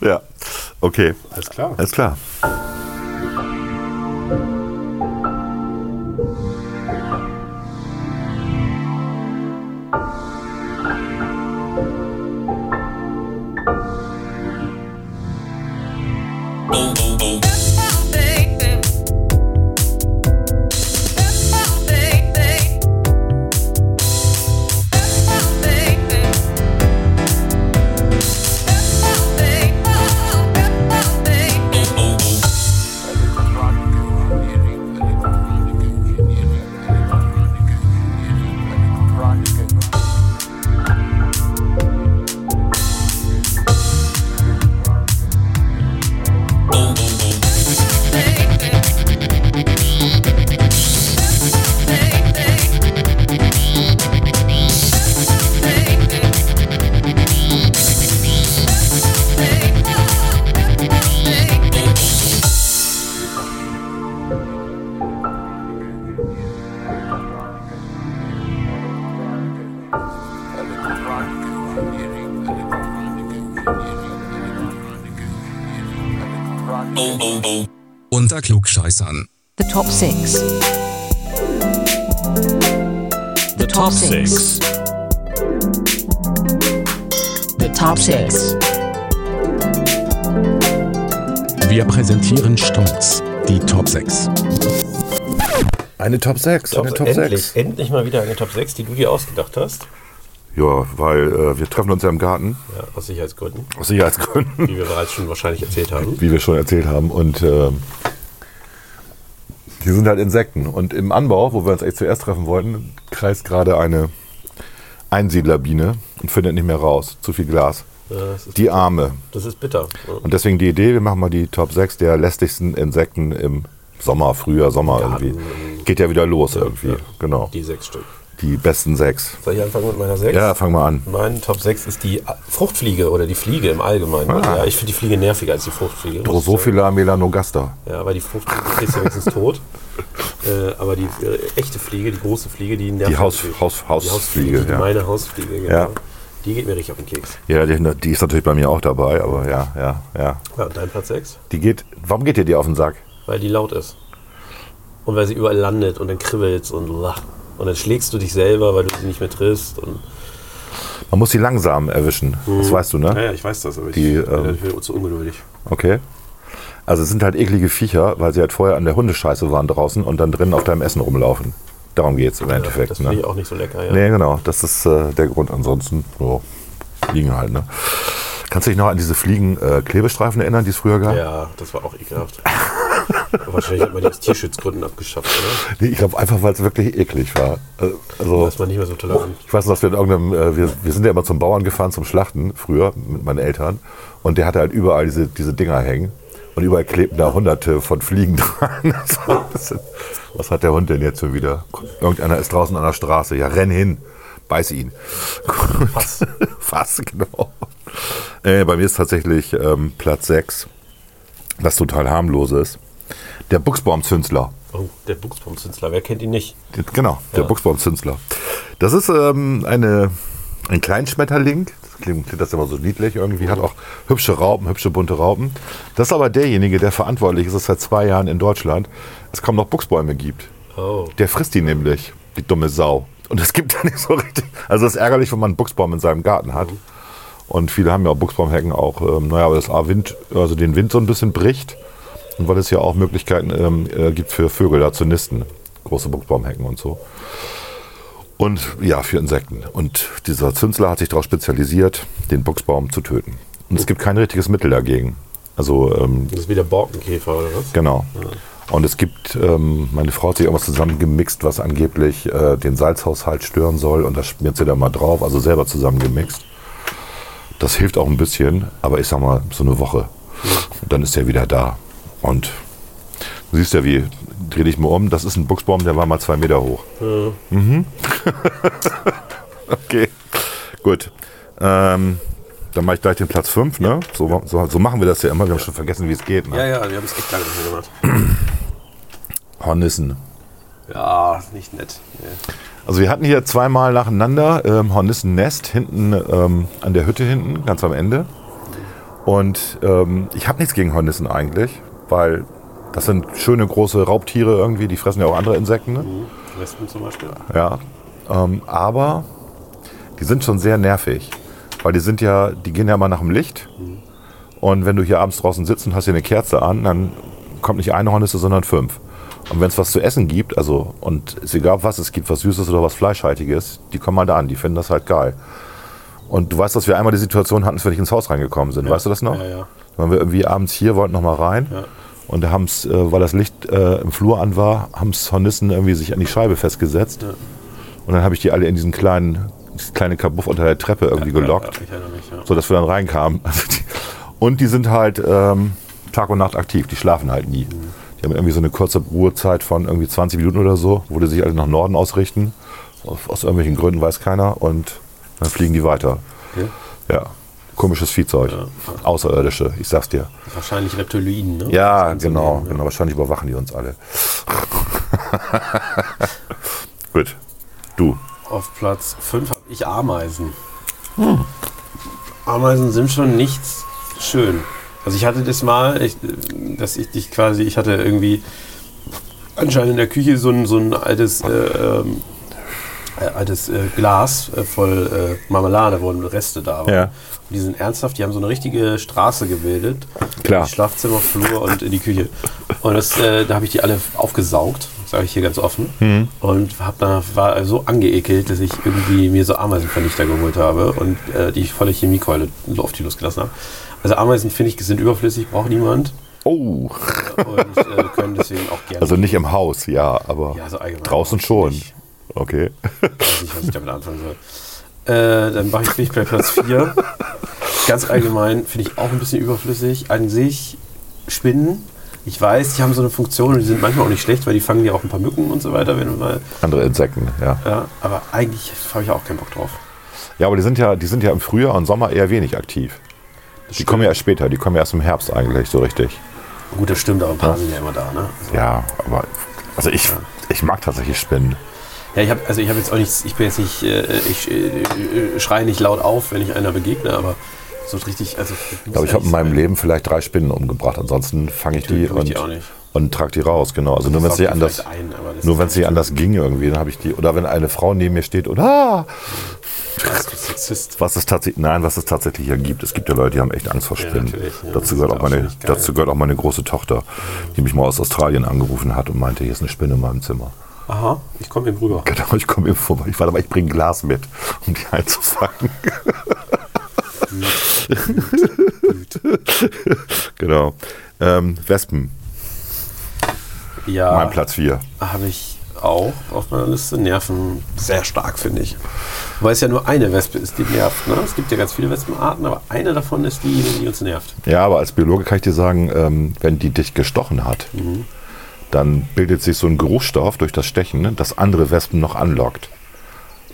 ja, okay.
Alles klar.
Alles klar.
Unter Klugscheißern.
The top six. The top six. The top six.
Wir präsentieren stolz die Top 6.
Eine Top 6, eine Top
endlich,
6.
endlich mal wieder eine Top 6, die du dir ausgedacht hast.
Ja, weil äh, wir treffen uns ja im Garten,
Ja, aus Sicherheitsgründen,
aus Sicherheitsgründen,
wie wir bereits schon wahrscheinlich erzählt haben.
wie wir schon erzählt haben. Und äh, die sind halt Insekten. Und im Anbau, wo wir uns echt zuerst treffen wollten, kreist gerade eine Einsiedlerbiene und findet nicht mehr raus. Zu viel Glas. Die Arme.
das ist bitter.
Und deswegen die Idee, wir machen mal die Top 6 der lästigsten Insekten im Sommer, Frühjahr, Sommer
Garten,
irgendwie. Geht ja wieder los irgendwie.
ja.
Genau.
Die sechs Stück.
Die besten sechs.
Soll ich anfangen mit meiner 6?
Ja, fang mal an.
Mein Top 6 ist die Fruchtfliege oder die Fliege im Allgemeinen.
Ah.
Ja, ich finde die Fliege nerviger als die Fruchtfliege.
Drosophila melanogaster.
Ja, weil die Fruchtfliege ist ja wenigstens tot. Äh, aber die äh, echte Fliege, die große Fliege, die nervt
Die Haus-
natürlich.
Haus-
die
Hausfliege,
die
ja.
meine Hausfliege, genau.
Ja.
Die geht mir richtig auf den Keks.
Ja, die, die ist natürlich bei mir auch dabei, aber ja, ja, ja.
Ja, und dein Platz 6?
Die geht, warum geht dir die auf den Sack?
Weil die laut ist. Und weil sie überall landet und dann kribbelt und lach. Und dann schlägst du dich selber, weil du sie nicht mehr triffst. Und
Man muss sie langsam erwischen. Das weißt du, ne?
ja, ich weiß das, aber ich
Die,
bin
ähm,
dafür zu ungeduldig.
Okay. Also es sind halt eklige Viecher, weil sie halt vorher an der Hundescheiße waren draußen und dann drinnen auf deinem Essen rumlaufen. Darum geht es im
Ja,
Endeffekt.
das finde
ne?
ich auch nicht so lecker. Ja.
Nee, genau. Das ist äh, der Grund. Ansonsten, so, Fliegen halt, ne? Kannst du dich noch an diese Fliegen-Klebestreifen erinnern, die es früher gab?
Ja, das war auch ekelhaft. Wahrscheinlich hat man die aus Tierschutzgründen abgeschafft, oder?
Nee, ich glaube einfach, weil es wirklich eklig war. Äh,
Da
Also,
man nicht mehr so tolerant.
ich weiß noch, dass wir in irgendeinem, äh, wir, wir sind ja immer zum Bauern gefahren zum Schlachten früher mit meinen Eltern und der hatte halt überall diese, diese Dinger hängen und überall klebten da hunderte von Fliegen dran. Das war bisschen- Was hat der Hund denn jetzt schon wieder? Irgendeiner ist draußen an der Straße. Ja, renn hin, beiß ihn. Fass. Fass, genau. Äh, bei mir ist tatsächlich ähm, Platz 6, was total harmlos ist. Der Buchsbaumzünsler.
Oh, der Buchsbaumzünsler, wer kennt ihn nicht?
Genau, der
Ja.
Buchsbaumzünsler. Das ist ähm, eine, ein Kleinschmetterling. Das klingt, klingt das immer so niedlich irgendwie. Hat auch hübsche Raupen, hübsche bunte Raupen. Das ist aber derjenige, der verantwortlich ist, dass es seit zwei Jahren in Deutschland es kaum noch Buchsbäume gibt.
Oh,
Der frisst die nämlich, die dumme Sau. Und es gibt da nicht so richtig. Also es ist ärgerlich, wenn man einen Buchsbaum in seinem Garten hat. Und viele haben ja auch Buchsbaumhecken auch, ähm, naja, weil das A Wind, also den Wind so ein bisschen bricht. Und weil es ja auch Möglichkeiten ähm, äh, gibt für Vögel da zu nisten. Große Buchsbaumhecken und so. Und ja, für Insekten. Und dieser Zünsler hat sich darauf spezialisiert, den Buchsbaum zu töten. Und es gibt kein richtiges Mittel dagegen. Also, ähm,
das ist wie der Borkenkäfer oder was?
Genau. Und es gibt, ähm, meine Frau hat sich irgendwas zusammengemixt, was angeblich äh, den Salzhaushalt stören soll. Und das schmiert sie dann mal drauf, also selber zusammengemixt. Das hilft auch ein bisschen, aber ich sag mal, so eine Woche. Und dann ist er wieder da. Und du siehst ja, wie, dreh dich mal um, das ist ein Buchsbaum, der war mal zwei Meter hoch. Mhm. okay, gut. Ähm, dann mache ich gleich den Platz 5, ne? So, so, so machen wir das ja immer. Wir haben schon vergessen, wie es geht. Ne?
Ja, ja, wir haben es echt lange nicht mehr gemacht.
Hornissen.
Ja, nicht nett. Nee.
Also wir hatten hier zweimal nacheinander ähm, Hornissennest hinten ähm, an der Hütte hinten, ganz am Ende. Und ähm, ich habe nichts gegen Hornissen eigentlich, weil das sind schöne große Raubtiere irgendwie, die fressen ja auch andere Insekten. Ne?
Wespen zum Beispiel.
Ja. Ähm, aber die sind schon sehr nervig, weil die sind ja, die gehen ja mal nach dem Licht. Und wenn du hier abends draußen sitzt und hast hier eine Kerze an, dann kommt nicht eine Hornisse, sondern fünf. Und wenn es was zu essen gibt, also und ist egal was es gibt, was Süßes oder was Fleischhaltiges, die kommen mal da an, die finden das halt geil. Und du weißt, dass wir einmal die Situation hatten, als wir nicht ins Haus reingekommen sind. Weißt du das noch?
Ja, ja.
Da waren wir irgendwie abends hier, wollten noch mal rein.
Ja.
Und da haben es, äh, weil das Licht äh, im Flur an war, haben es Hornissen irgendwie sich an die Scheibe festgesetzt.
Ja.
Und dann habe ich die alle in diesen kleinen, dieses kleine Kabuff unter der Treppe irgendwie gelockt,
Ja, ich erinnere mich, ja.
so dass wir dann reinkamen. Also die, und die sind halt ähm, Tag und Nacht aktiv, die schlafen halt nie. Die haben irgendwie so eine kurze Ruhezeit von irgendwie 20 Minuten oder so, wo die sich alle nach Norden ausrichten. Aus, aus irgendwelchen Gründen weiß keiner. Und dann fliegen die weiter.
Okay.
Ja, komisches Viehzeug.
Ja.
Außerirdische, ich sag's dir.
Wahrscheinlich Reptiloiden, ne?
Ja, genau,
anzunehmen,
genau. Wahrscheinlich überwachen die uns alle. Gut. Du.
Auf Platz 5 habe ich Ameisen. Ameisen sind schon nicht schön. Also ich hatte das mal, ich, dass ich dich quasi, ich hatte irgendwie anscheinend in der Küche so ein, so ein altes, äh, ähm, äh, altes äh, Glas äh, voll äh, Marmelade, wo Reste da waren.
Ja.
Die sind ernsthaft, die haben so eine richtige Straße gebildet.
Klar.
Schlafzimmer, Flur und in die Küche. Und das, äh, da habe ich die alle aufgesaugt, sage ich hier ganz offen.
Mhm.
Und hab dann, war so angeekelt, dass ich irgendwie mir so Ameisenvernichter geholt habe und äh, die volle Chemiekeule auf die losgelassen habe. Also Ameisen finde ich sind überflüssig, braucht niemand.
Oh.
Und äh, können deswegen auch gerne.
Also nicht im Haus, ja, aber
Ja, also allgemein
draußen schon.
nicht.
Okay.
weiß nicht, was ich damit anfangen soll. Äh, dann mache ich, bin ich bei Platz 4. Ganz allgemein finde ich auch ein bisschen überflüssig. An sich Spinnen. Ich weiß, die haben so eine Funktion und die sind manchmal auch nicht schlecht, weil die fangen ja auch ein paar Mücken und so weiter, wenn du mal.
Andere Insekten, ja.
Ja, aber eigentlich habe ich auch keinen Bock drauf.
Ja, aber die sind ja, die sind ja im Frühjahr und Sommer eher wenig aktiv. Die kommen ja erst später, die kommen ja erst im Herbst eigentlich so richtig.
Gut, das stimmt, aber ein paar sind ja immer da, ne? Also,
Ja, aber also ich, ich mag tatsächlich Spinnen.
Ja, ich habe also ich habe jetzt auch nichts, ich bin jetzt nicht, äh, ich äh, äh, schreie nicht laut auf, wenn ich einer begegne, aber so richtig, also
Ich glaube, ich habe in meinem Leben vielleicht drei Spinnen umgebracht. Ansonsten fange ich die
Tue ich die
und, und trage die raus, genau. Also nur wenn es nicht anders,
ein,
nur wenn es nicht anders ging irgendwie, dann habe ich die. Oder wenn eine Frau neben mir steht und ah,
Was
es tatsächlich, nein, was es tatsächlich hier gibt. Es gibt ja Leute, die haben echt Angst vor Spinnen.
ja.
dazu, gehört auch meine, dazu gehört auch meine große Tochter, die mich mal aus Australien angerufen hat und meinte, hier ist eine Spinne in meinem Zimmer.
Aha, ich komme eben rüber.
Genau, ich komme eben vorbei. Ich warte aber, ich bringe ein Glas mit, um die einzufangen. genau. Ähm, Wespen,
Ja,
mein Platz 4.
habe ich auch auf meiner Liste. Nerven sehr stark, finde ich. Weil es ja nur eine Wespe ist, die nervt. Ne? Es gibt ja ganz viele Wespenarten, aber eine davon ist die, die uns nervt.
Ja, aber als Biologe kann ich dir sagen, ähm, wenn die dich gestochen hat, dann bildet sich so ein Geruchsstoff durch das Stechen, ne, das andere Wespen noch anlockt.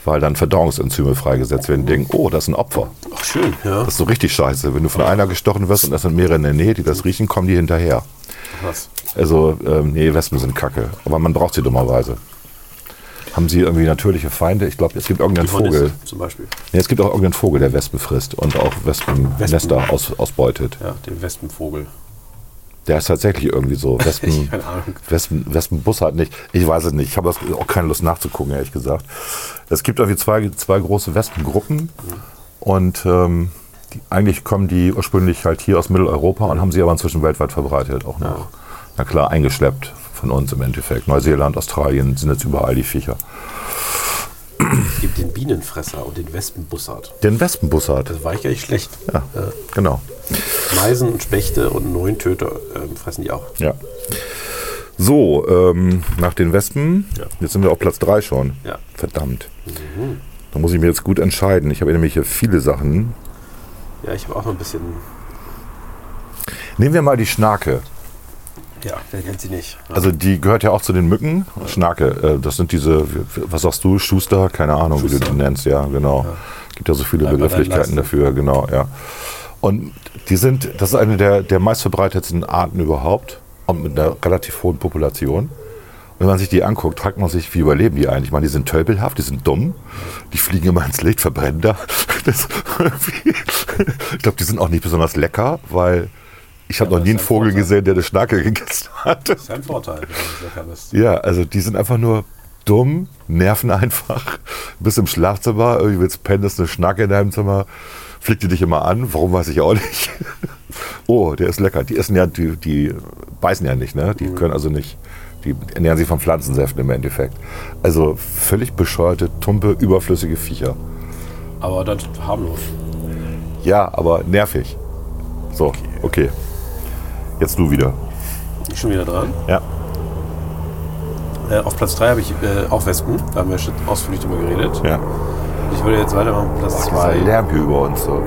Weil dann Verdauungsenzyme freigesetzt werden, die denken, oh, das ist ein Opfer.
Ach, schön, ja.
Das ist so richtig scheiße. Wenn du von einer gestochen wirst und es sind mehrere in der Nähe, die das riechen, kommen die hinterher.
Was?
Also, ähm, nee, Wespen sind kacke. Aber man braucht sie dummerweise. Haben sie irgendwie natürliche Feinde? Ich glaube, es gibt irgendeinen Vogel.
zum Beispiel.
Nee, es gibt auch irgendeinen Vogel, der Wespen frisst und auch Wespennester aus, ausbeutet.
Ja, den Wespenvogel.
Der ist tatsächlich irgendwie so. Wespen,
Keine Ahnung.
Wespen, Wespenbus hat nicht. Ich weiß es nicht. Ich habe auch keine Lust nachzugucken, ehrlich gesagt. Es gibt irgendwie zwei, zwei große Wespengruppen. Und ähm, die, eigentlich kommen die ursprünglich halt hier aus Mitteleuropa und haben sie aber inzwischen weltweit verbreitet. Auch noch. Na klar, eingeschleppt von uns im Endeffekt. Neuseeland, Australien sind jetzt überall die Viecher.
Es gibt den Bienenfresser und den Wespenbussard.
Den Wespenbussard.
Das war ich nicht schlecht.
Ja, genau.
Meisen und Spechte und Neuntöter ähm, fressen die auch.
Ja. So, ähm, nach den Wespen,
Ja.
jetzt sind wir auf Platz 3 schon.
Ja.
Verdammt. Da muss ich mir jetzt gut entscheiden. Ich habe nämlich hier viele Sachen.
Ja, ich habe auch noch ein bisschen.
Nehmen wir mal die Schnake.
Ja, wer kennt sie nicht?
Also die gehört ja auch zu den Mücken. Schnake, äh, das sind diese, was sagst du, Schuster? Keine Ahnung, wie du
Schuster.
die nennst. Ja, genau. Gibt ja so viele
Bleib
Begrifflichkeiten dafür, genau, ja. Und die sind, das ist eine der, der meistverbreitetsten Arten überhaupt und mit einer relativ hohen Population. Und wenn man sich die anguckt, fragt man sich, wie überleben die eigentlich? Ich meine, die sind tölpelhaft, die sind dumm, die fliegen immer ins Licht, verbrennen da. Ich glaube, die sind auch nicht besonders lecker, weil ich habe
Ja,
noch nie einen
ist
Vogel
Vorteil.
gesehen, der eine Schnake gegessen hat.
Das ist ein Vorteil, wenn du lecker bist.
Ja, also die sind einfach nur dumm, nerven einfach. Bist im Schlafzimmer, irgendwie willst pennen, ist eine Schnacke in deinem Zimmer, fliegt die dich immer an, warum weiß ich auch nicht. oh, der ist lecker. Die essen ja, die, die beißen ja nicht, ne? Die können also nicht, die ernähren sich von Pflanzensäften im Endeffekt. Also völlig bescheuerte, tumpe, überflüssige Viecher.
Aber dann harmlos.
Ja, aber nervig. So, okay. Jetzt du wieder.
Ich schon wieder dran.
Ja.
Äh, auf Platz 3 habe ich äh, auch Wespen. Da haben wir schon ausführlich drüber geredet.
Ja.
Ich würde jetzt weitermachen. Platz
Dieser
2.
Lärm hier über uns so.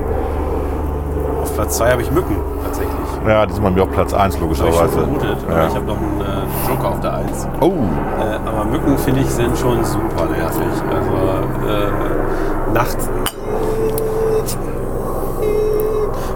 Auf Platz 2 habe ich Mücken, tatsächlich.
Ja, die sind bei mir auf Platz 1
Das habe ich schon
logischerweise.
vermutet. Aber
Ja.
ich habe noch einen äh, Joker auf der 1.
Oh,
Äh, aber Mücken, finde ich, sind schon super nervig. Also äh, nachts.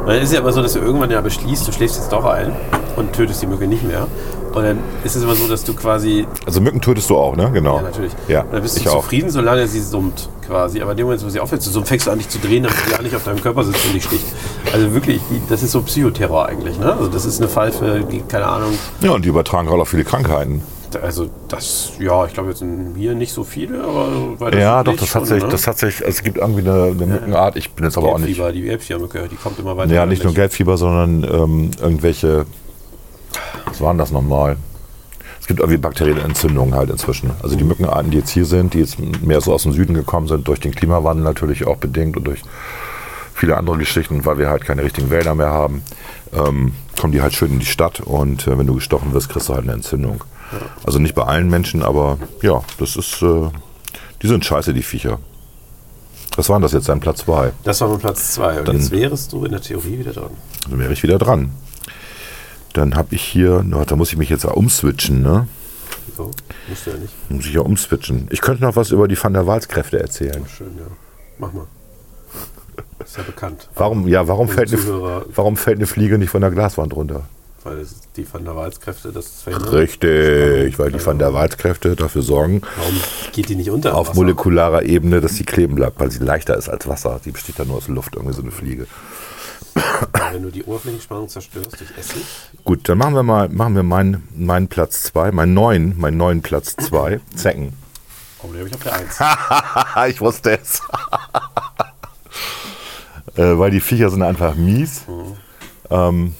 Weil es ist ja immer so, dass du irgendwann ja beschließt, du schläfst jetzt doch ein und tötest die Mücke nicht mehr. Und dann ist es immer so, dass du quasi
also Mücken tötest du auch, ne? Genau.
Ja, natürlich.
Ja,
Und dann bist du
ich auch.
zufrieden, solange sie summt, quasi. Aber in dem Moment, wo sie aufhört zu summen, fängst du an, dich zu drehen, damit sie gar nicht auf deinem Körper sitzt und dich sticht. Also wirklich, die- das ist so Psychoterror eigentlich. Ne? Also das ist eine Pfeife, die, keine Ahnung.
Ja, und die übertragen gerade auch viele Krankheiten.
Also das, ja, ich glaube jetzt sind hier nicht so viele, aber
Ja, doch, das
schon,
hat sich,
ne?
das hat sich, also es gibt irgendwie eine, eine Mückenart, ich bin jetzt aber auch nicht.
Gelbfieber, die Gelbfiebermücke, die kommt immer weiter.
Ja, nicht nur. Gelbfieber, sondern ähm, irgendwelche, was waren das nochmal? Es gibt irgendwie bakterielle Entzündungen halt inzwischen. Also die Mückenarten, die jetzt hier sind, die jetzt mehr so aus dem Süden gekommen sind, durch den Klimawandel natürlich auch bedingt und durch viele andere Geschichten, weil wir halt keine richtigen Wälder mehr haben, ähm, kommen die halt schön in die Stadt und äh, wenn du gestochen wirst, kriegst du halt eine Entzündung. Also nicht bei allen Menschen, aber ja, das ist, äh, die sind scheiße, die Viecher. Was waren das jetzt, dein Platz 2?
Das war mein Platz 2. Und
Dann-
jetzt wärst du in der Theorie wieder dran.
Dann wäre ich wieder dran. Dann habe ich hier, da muss ich mich jetzt ja umswitchen, ne?
So, musst du ja nicht.
Muss ich ja umswitchen. Ich könnte noch was über die Van der Waals-Kräfte erzählen.
Schön, ja. Mach mal. Ist ja bekannt.
Warum, ja, warum fällt, eine, warum fällt eine Fliege nicht von der Glaswand runter?
Weil es die Van der Waals-Kräfte das verhindern.
Richtig, weil die Van der Waals-Kräfte dafür sorgen,
Warum geht die nicht unter?
auf
Wasser?
molekularer Ebene, dass sie kleben bleibt, weil sie leichter ist als Wasser. Die besteht ja nur aus Luft, irgendwie so eine Fliege.
Wenn du die Oberflächenspannung zerstörst durch Essig.
Gut, dann machen wir mal, machen wir meinen, meinen Platz 2, meinen neuen, meinen neuen Platz 2, Zecken.
Oh, den habe ich auf der 1.
ich wusste es. äh, weil die Viecher sind einfach mies. Ähm,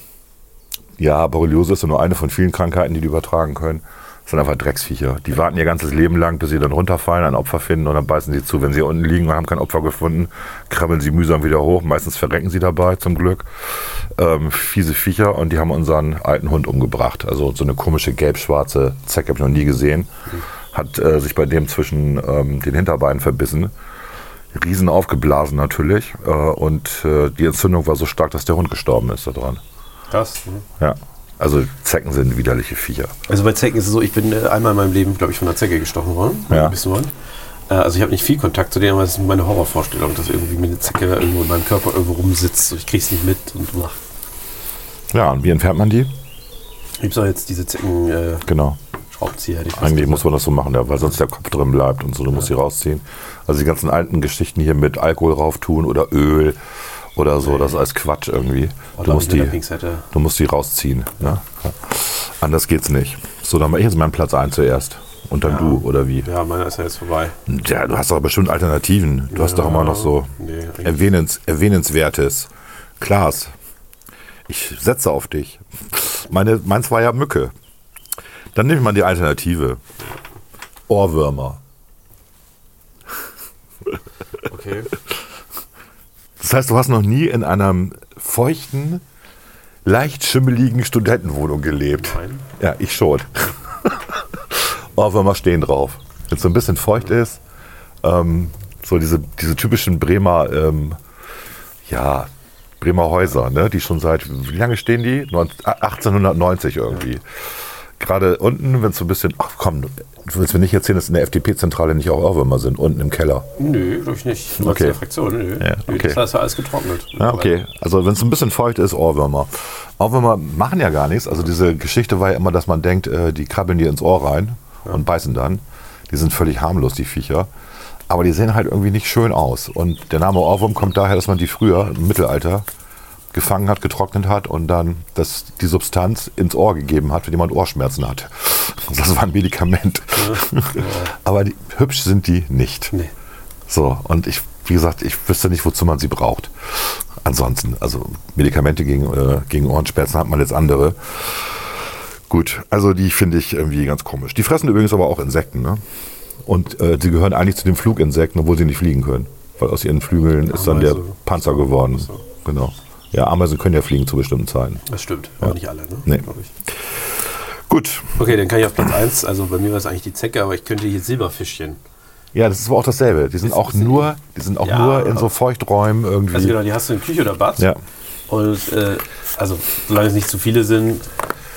ja, Borreliose ist ja nur eine von vielen Krankheiten, die die übertragen können. Das sind einfach Drecksviecher. Die warten ihr ganzes Leben lang, bis sie dann runterfallen, ein Opfer finden und dann beißen sie zu. Wenn sie unten liegen und haben kein Opfer gefunden, krabbeln sie mühsam wieder hoch. Meistens verrecken sie dabei, zum Glück. Ähm, fiese Viecher und die haben unseren alten Hund umgebracht. Also so eine komische gelb-schwarze Zecke habe ich noch nie gesehen. Hat äh, sich bei dem zwischen ähm, den Hinterbeinen verbissen. Riesen aufgeblasen natürlich. Äh, und äh, die Entzündung war so stark, dass der Hund gestorben ist daran.
Krass. Ne?
Ja. Also Zecken sind widerliche Viecher.
Also bei Zecken ist es so, ich bin äh, einmal in meinem Leben, glaube ich, von einer Zecke gestochen worden.
Ja.
Ein bisschen worden. Äh, Also ich habe nicht viel Kontakt zu denen, aber es ist meine Horrorvorstellung, dass irgendwie mir eine Zecke irgendwo in meinem Körper irgendwo rumsitzt und ich krieg's nicht mit und mach.
Ja, und wie entfernt man die?
Gibt's auch jetzt diese Zecken äh,
Genau.
Fast
Eigentlich muss man das so machen, ja, weil sonst der Kopf drin bleibt und so, du musst die rausziehen. Also die ganzen alten Geschichten hier mit Alkohol rauf tun oder Öl oder so, das ist alles Quatsch irgendwie. Du musst, die, du musst die rausziehen. Ja? Ja. Anders geht's nicht. So, dann mache ich jetzt meinen Platz ein zuerst. Und dann du, oder wie?
Ja, meiner ist ja jetzt vorbei.
Ja, du hast doch bestimmt Alternativen. Du hast doch immer noch so
Nee,
Erwähnens, Erwähnenswertes. Klaas, ich setze auf dich. Meine, meins war ja Mücke. Dann nimmt man die Alternative. Ohrwürmer.
Okay.
Das heißt, du hast noch nie in einer feuchten, leicht schimmeligen Studentenwohnung gelebt.
Nein.
Ja, ich schon. Ohrwürmer stehen drauf. Wenn es so ein bisschen feucht ist, ähm, so diese, diese typischen Bremer, ähm, ja, Bremer Häuser, ne, die schon seit, wie lange stehen die? 19 1890 irgendwie. Gerade unten, wenn es so ein bisschen, ach komm, du willst mir nicht erzählen, dass in der FDP-Zentrale nicht auch Ohrwürmer sind, unten im Keller.
Nö, glaube ich nicht. Du
Okay.
in der Fraktion, nö.
Ja, okay.
Das ist ja alles getrocknet.
Ja, okay. Also wenn es ein bisschen feucht ist, Ohrwürmer. Ohrwürmer machen ja gar nichts. Also diese Geschichte war ja immer, dass man denkt, äh, die krabbeln dir ins Ohr rein und beißen dann. Die sind völlig harmlos, die Viecher. Aber die sehen halt irgendwie nicht schön aus. Und der Name Ohrwurm kommt daher, dass man die früher im Mittelalter gefangen hat, getrocknet hat und dann das, die Substanz ins Ohr gegeben hat, wenn jemand Ohrschmerzen hat. Das war ein Medikament. Aber die, hübsch sind die nicht.
Nee.
So, und ich, wie gesagt, ich wüsste nicht, wozu man sie braucht. Ansonsten, also Medikamente gegen, äh, gegen Ohrenschmerzen hat man jetzt andere. Gut, also die finde ich irgendwie ganz komisch. Die fressen übrigens aber auch Insekten, ne? Und äh, sie gehören eigentlich zu den Fluginsekten, obwohl sie nicht fliegen können. Weil aus ihren Flügeln ist dann der
Ameise.
Panzer geworden. Genau. Ja, Ameisen können ja fliegen zu bestimmten Zeiten.
Das stimmt. Aber nicht alle, ne?
Nee. Gut.
Okay, dann kann ich auf Platz 1, also bei mir war es eigentlich die Zecke, aber ich könnte hier Silberfischchen.
Ja, das ist aber auch dasselbe. Die sind
Ist-
auch nur, die sind auch
Ja,
nur in so Feuchträumen irgendwie.
Also genau, die hast du in Küche oder Bad.
Ja.
Und äh, also solange es nicht zu viele sind,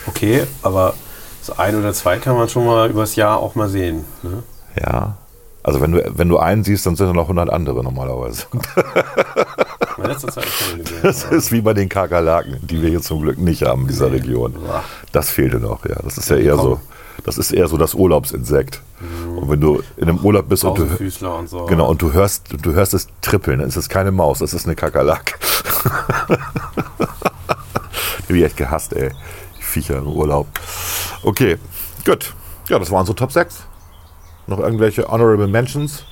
okay, aber so ein oder zwei kann man schon mal übers Jahr auch mal sehen. Ne?
Ja. Also wenn du, wenn du einen siehst, dann sind da noch 100 andere normalerweise.
In letzter Zeit keine gesehen.
Das ist wie bei den Kakerlaken, die wir hier zum Glück nicht haben in dieser Region. Das fehlte noch, ja. Das ist ja eher so. Das ist eher so das Urlaubsinsekt. Und wenn du in einem Urlaub bist und du,
und so.
genau, und du hörst, du hörst es trippeln, dann ist es keine Maus, das ist eine Kakerlake. Die hab ich echt gehasst, ey. Die Viecher im Urlaub. Okay, gut. Ja, das waren so Top 6. Noch irgendwelche Honorable Mentions?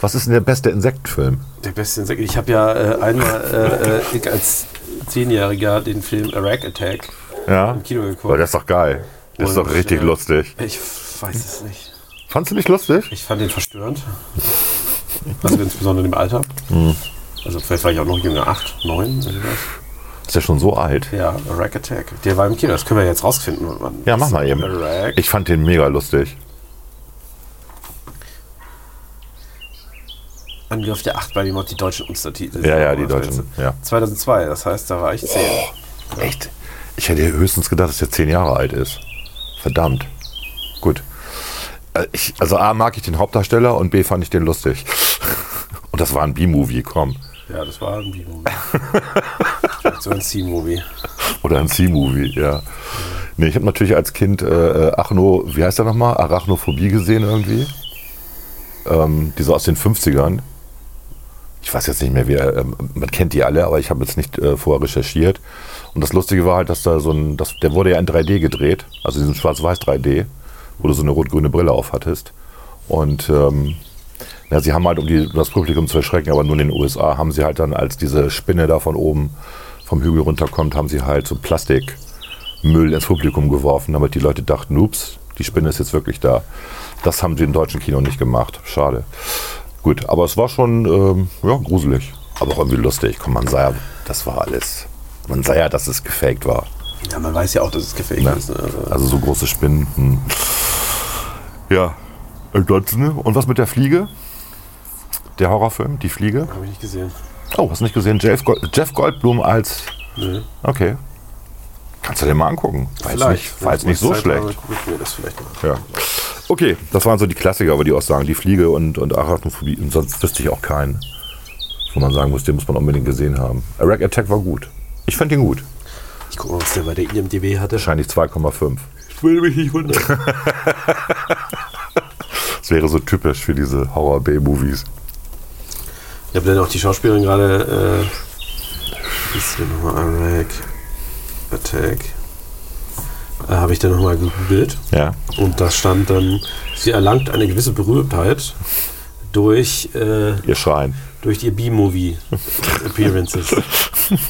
Was ist denn der beste Insektenfilm?
Der beste Insekt. Ich habe ja äh, einmal äh, äh, ich als Zehnjähriger den Film Iraq Attack
Ja?
im Kino geguckt.
Boah, der ist doch geil. Der ist doch richtig
äh,
lustig.
Ich weiß es nicht.
Fandst du nicht lustig?
Ich fand den verstörend. Also insbesondere im Alter.
Hm.
Also vielleicht war ich auch noch jünger, acht, neun, irgendwas.
Ist ja schon so alt.
Ja, Iraq Attack. Der war im Kino. Das können wir jetzt rausfinden.
Ja, mach
das
mal eben.
Iraq.
Ich fand den mega lustig.
Angriff der Acht, bei dem auch die deutschen Untertitel.
Ja, ja, die deutschen, ja.
2002, das heißt, da war ich zehn.
Echt? Ich hätte höchstens gedacht, dass der zehn Jahre alt ist. Verdammt. Gut. Äh, Ich, also A mag ich den Hauptdarsteller und B fand ich den lustig. Und das war ein B-Movie, komm.
Ja, das war ein B-Movie. so ein C-Movie.
Oder ein C-Movie, ja. Nee, ich habe natürlich als Kind äh, äh, Achno, wie heißt der nochmal? Arachnophobie gesehen irgendwie. Ähm, die so aus den 50ern. Ich weiß jetzt nicht mehr, wie er, ähm, man kennt die alle, aber ich habe jetzt nicht äh, vorher recherchiert. Und das Lustige war halt, dass da so ein, das, der wurde ja in 3D gedreht, also diesen schwarz-weiß 3D, wo du so eine rot-grüne Brille auf hattest. Und ähm, ja, sie haben halt, um, die, um das Publikum zu erschrecken, aber nur in den USA, haben sie halt dann, als diese Spinne da von oben vom Hügel runterkommt, haben sie halt so Plastikmüll ins Publikum geworfen, damit die Leute dachten, ups, die Spinne ist jetzt wirklich da. Das haben sie im deutschen Kino nicht gemacht. Schade. Gut, aber es war schon ähm, ja, gruselig. Aber auch irgendwie lustig. Komm, man sah ja, das war alles. Man sah ja, dass es gefaked war.
Ja, man weiß ja auch, dass es gefaked
Ne?
ist. Ne? Also,
Also so große Spinnen. Hm. Ja. Ansonsten, Und was mit der Fliege? Der Horrorfilm, die Fliege.
Habe ich nicht gesehen.
Oh, hast du nicht gesehen? Jeff, Gold, Jeff Goldblum als.
Nö.
Okay. Kannst du dir mal angucken. War jetzt nicht, war jetzt nicht so
Zeit habe,
schlecht.
gucke ich mir das vielleicht mal.
Ja. Okay, das waren so die Klassiker, würde ich auch sagen. Die Fliege und, und Arachnophobie. Und sonst wüsste ich auch keinen, wo man sagen muss, den muss man unbedingt gesehen haben. Iraq Attack war gut. Ich fand ihn gut.
Ich gucke mal, was der bei der IMDb hatte.
Wahrscheinlich 2,5.
Ich würde mich nicht wundern.
Das wäre so typisch für diese Horror-B-Movies.
Ich habe dann auch die Schauspielerin gerade. Äh, wie ist hier nochmal? Iraq Attack. Äh, habe ich dann nochmal gegoogelt.
Ja.
Und da stand dann, sie erlangt eine gewisse Berühmtheit durch, äh,
Ihr Schreien.
durch ihr B-Movie-Appearances.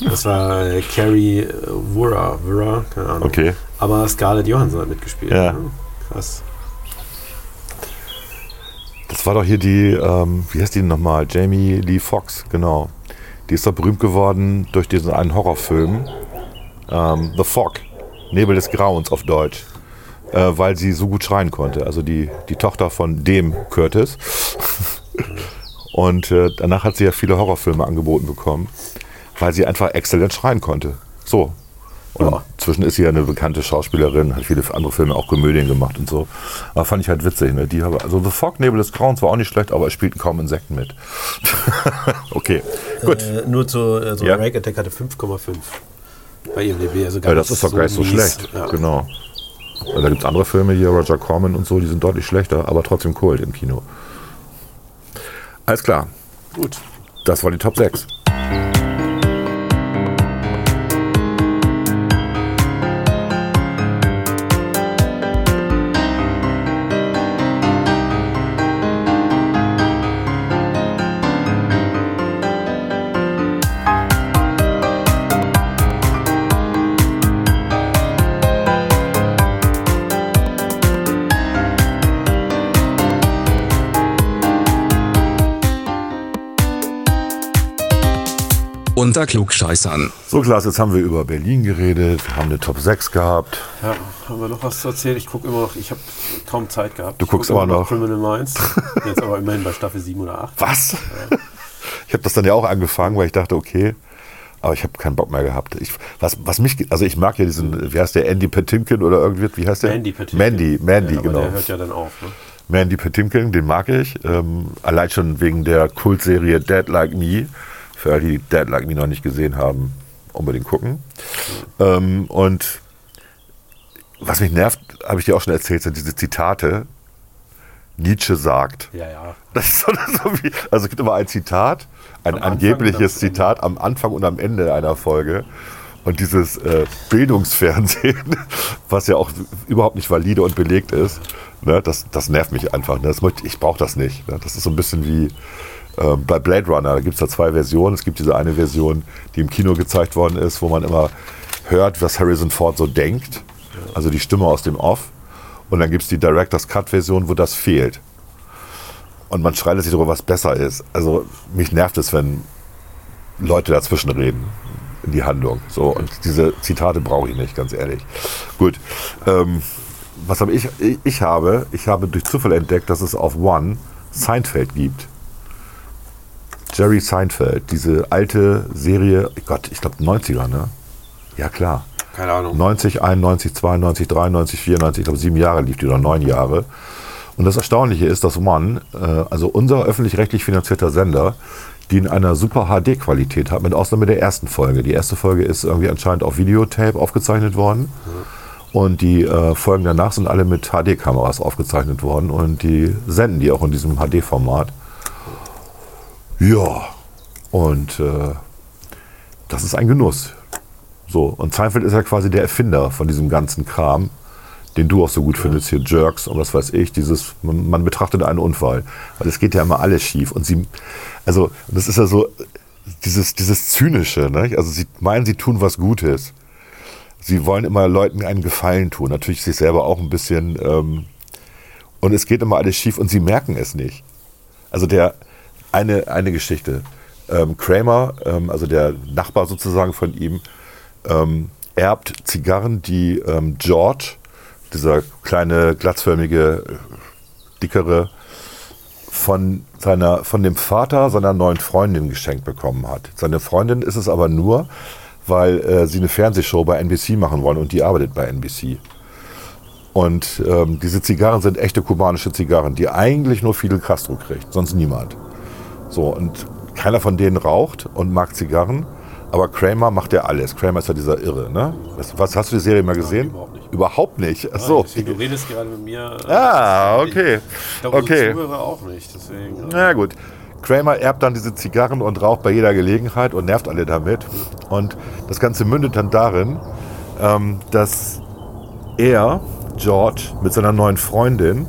Das war äh, Carrie äh, Wura, Wura, keine Ahnung.
Okay.
Aber Scarlett Johansson hat mitgespielt.
Ja.
ne? Krass.
Das war doch hier die, ähm, wie heißt die nochmal? Jamie Lee Fox, genau. Die ist doch berühmt geworden durch diesen einen Horrorfilm. Ähm, The Fog. Nebel des Grauens auf Deutsch. Äh, äh, weil sie so gut schreien konnte. Also die, die Tochter von dem Curtis. Und äh, danach hat sie ja viele Horrorfilme angeboten bekommen, weil sie einfach exzellent schreien konnte. So. Und
Ja.
inzwischen ist sie ja eine bekannte Schauspielerin, hat viele andere Filme, auch Komödien gemacht und so. Aber fand ich halt witzig. Ne? Die habe, also The Fog, Nebel des Grauens war auch nicht schlecht, aber es spielten kaum Insekten mit. okay, gut.
Äh, nur zu, also
Ja.
Rank Attack hatte 5,5 bei IMDb. Also
Ja, das ist doch gar nicht so
mies.
schlecht.
Ja.
Genau. Weil da gibt es andere Filme hier, Roger Corman und so, die sind deutlich schlechter, aber trotzdem Kult im Kino. Alles klar,
Gut.
das war die Top 6.
Unter Klugscheißern.
So, Klaas, jetzt haben wir über Berlin geredet, haben eine Top 6 gehabt.
Ja, haben wir noch was zu erzählen? Ich gucke immer noch, ich habe kaum Zeit gehabt.
Du
Ich
guckst
guck
immer noch.
Criminal Minds. Jetzt aber immerhin bei Staffel 7 oder 8.
Was? Ich habe das dann ja auch angefangen, weil ich dachte, okay, aber ich habe keinen Bock mehr gehabt. Ich, was, was mich, also ich mag ja diesen, wie heißt der, Andy Petimkin oder irgendwie, wie heißt der?
Mandy Patinkin.
Mandy, Mandy,
ja, aber
genau.
Der hört ja dann auf. Ne?
Mandy Patinkin, den mag ich. Ähm, allein schon wegen der Kultserie Dead Like Me. Für alle, die Dead Like Me noch nicht gesehen haben, unbedingt gucken. Ähm, und was mich nervt, habe ich dir auch schon erzählt, sind diese Zitate. Nietzsche sagt.
Ja, ja.
Das ist so, so wie, also es gibt immer ein Zitat, ein
Am
angebliches. Zitat am Anfang und am Ende einer Folge. Und dieses äh, Bildungsfernsehen, was ja auch überhaupt nicht valide und belegt ist, ne, das, das nervt mich einfach. Ne? Das ich brauche das nicht. Ne? Das ist so ein bisschen wie ähm, bei Blade Runner. Da gibt es da zwei Versionen. Es gibt diese eine Version, die im Kino gezeigt worden ist, wo man immer hört, was Harrison Ford so denkt. Also die Stimme aus dem Off. Und dann gibt es die Director's Cut-Version, wo das fehlt. Und man streitet sich darüber, was besser ist. Also mich nervt es, wenn Leute dazwischen reden in die Handlung. So, und diese Zitate brauche ich nicht, ganz ehrlich. Gut. Ähm, was habe ich? ich? Ich habe, ich habe durch Zufall entdeckt, dass es auf One Seinfeld gibt. Jerry Seinfeld, diese alte Serie, Gott, ich glaube 90er, ne? Ja, klar.
Keine Ahnung.
90, 91, 92, 93, 94, ich glaube sieben Jahre lief die oder neun Jahre. Und das Erstaunliche ist, dass One, äh, also unser öffentlich-rechtlich finanzierter Sender, die in einer super HD-Qualität hat, mit Ausnahme der ersten Folge. Die erste Folge ist irgendwie anscheinend auf Videotape aufgezeichnet worden. Und die äh, Folgen danach sind alle mit HD-Kameras aufgezeichnet worden. Und die senden die auch in diesem HD-Format. Ja, und äh, das ist ein Genuss. So, und Seinfeld ist ja quasi der Erfinder von diesem ganzen Kram, den du auch so gut findest, hier Jerks und was weiß ich, dieses, man, man betrachtet einen Unfall. Weil es geht ja immer alles schief. Und sie, also, das ist ja so, dieses, dieses Zynische, ne? also sie meinen, sie tun was Gutes. Sie wollen immer Leuten einen Gefallen tun, natürlich sich selber auch ein bisschen, ähm, und es geht immer alles schief und sie merken es nicht. Also der, eine, eine Geschichte. Ähm, Kramer, ähm, also der Nachbar sozusagen von ihm, ähm, erbt Zigarren, die ähm, George, dieser kleine, glatzförmige, dickere, von, seiner, von dem Vater seiner neuen Freundin geschenkt bekommen hat. Seine Freundin ist es aber nur, weil äh, sie eine Fernsehshow bei NBC machen wollen und die arbeitet bei NBC. Und ähm, diese Zigarren sind echte kubanische Zigarren, die eigentlich nur Fidel Castro kriegt, sonst niemand. So, und keiner von denen raucht und mag Zigarren, aber Kramer macht ja alles. Kramer ist ja dieser Irre, ne? Was, was hast du die Serie mal gesehen?
überhaupt nicht.
Überhaupt nicht. Ach
Nein, deswegen, du redest gerade mit mir. äh,
Ah, okay.
Ich glaube,
Okay.
Zuhörer auch nicht. Deswegen, äh,
Na gut. Kramer erbt dann diese Zigarren und raucht bei jeder Gelegenheit und nervt alle damit. Und das Ganze mündet dann darin, ähm, dass er, George, mit seiner neuen Freundin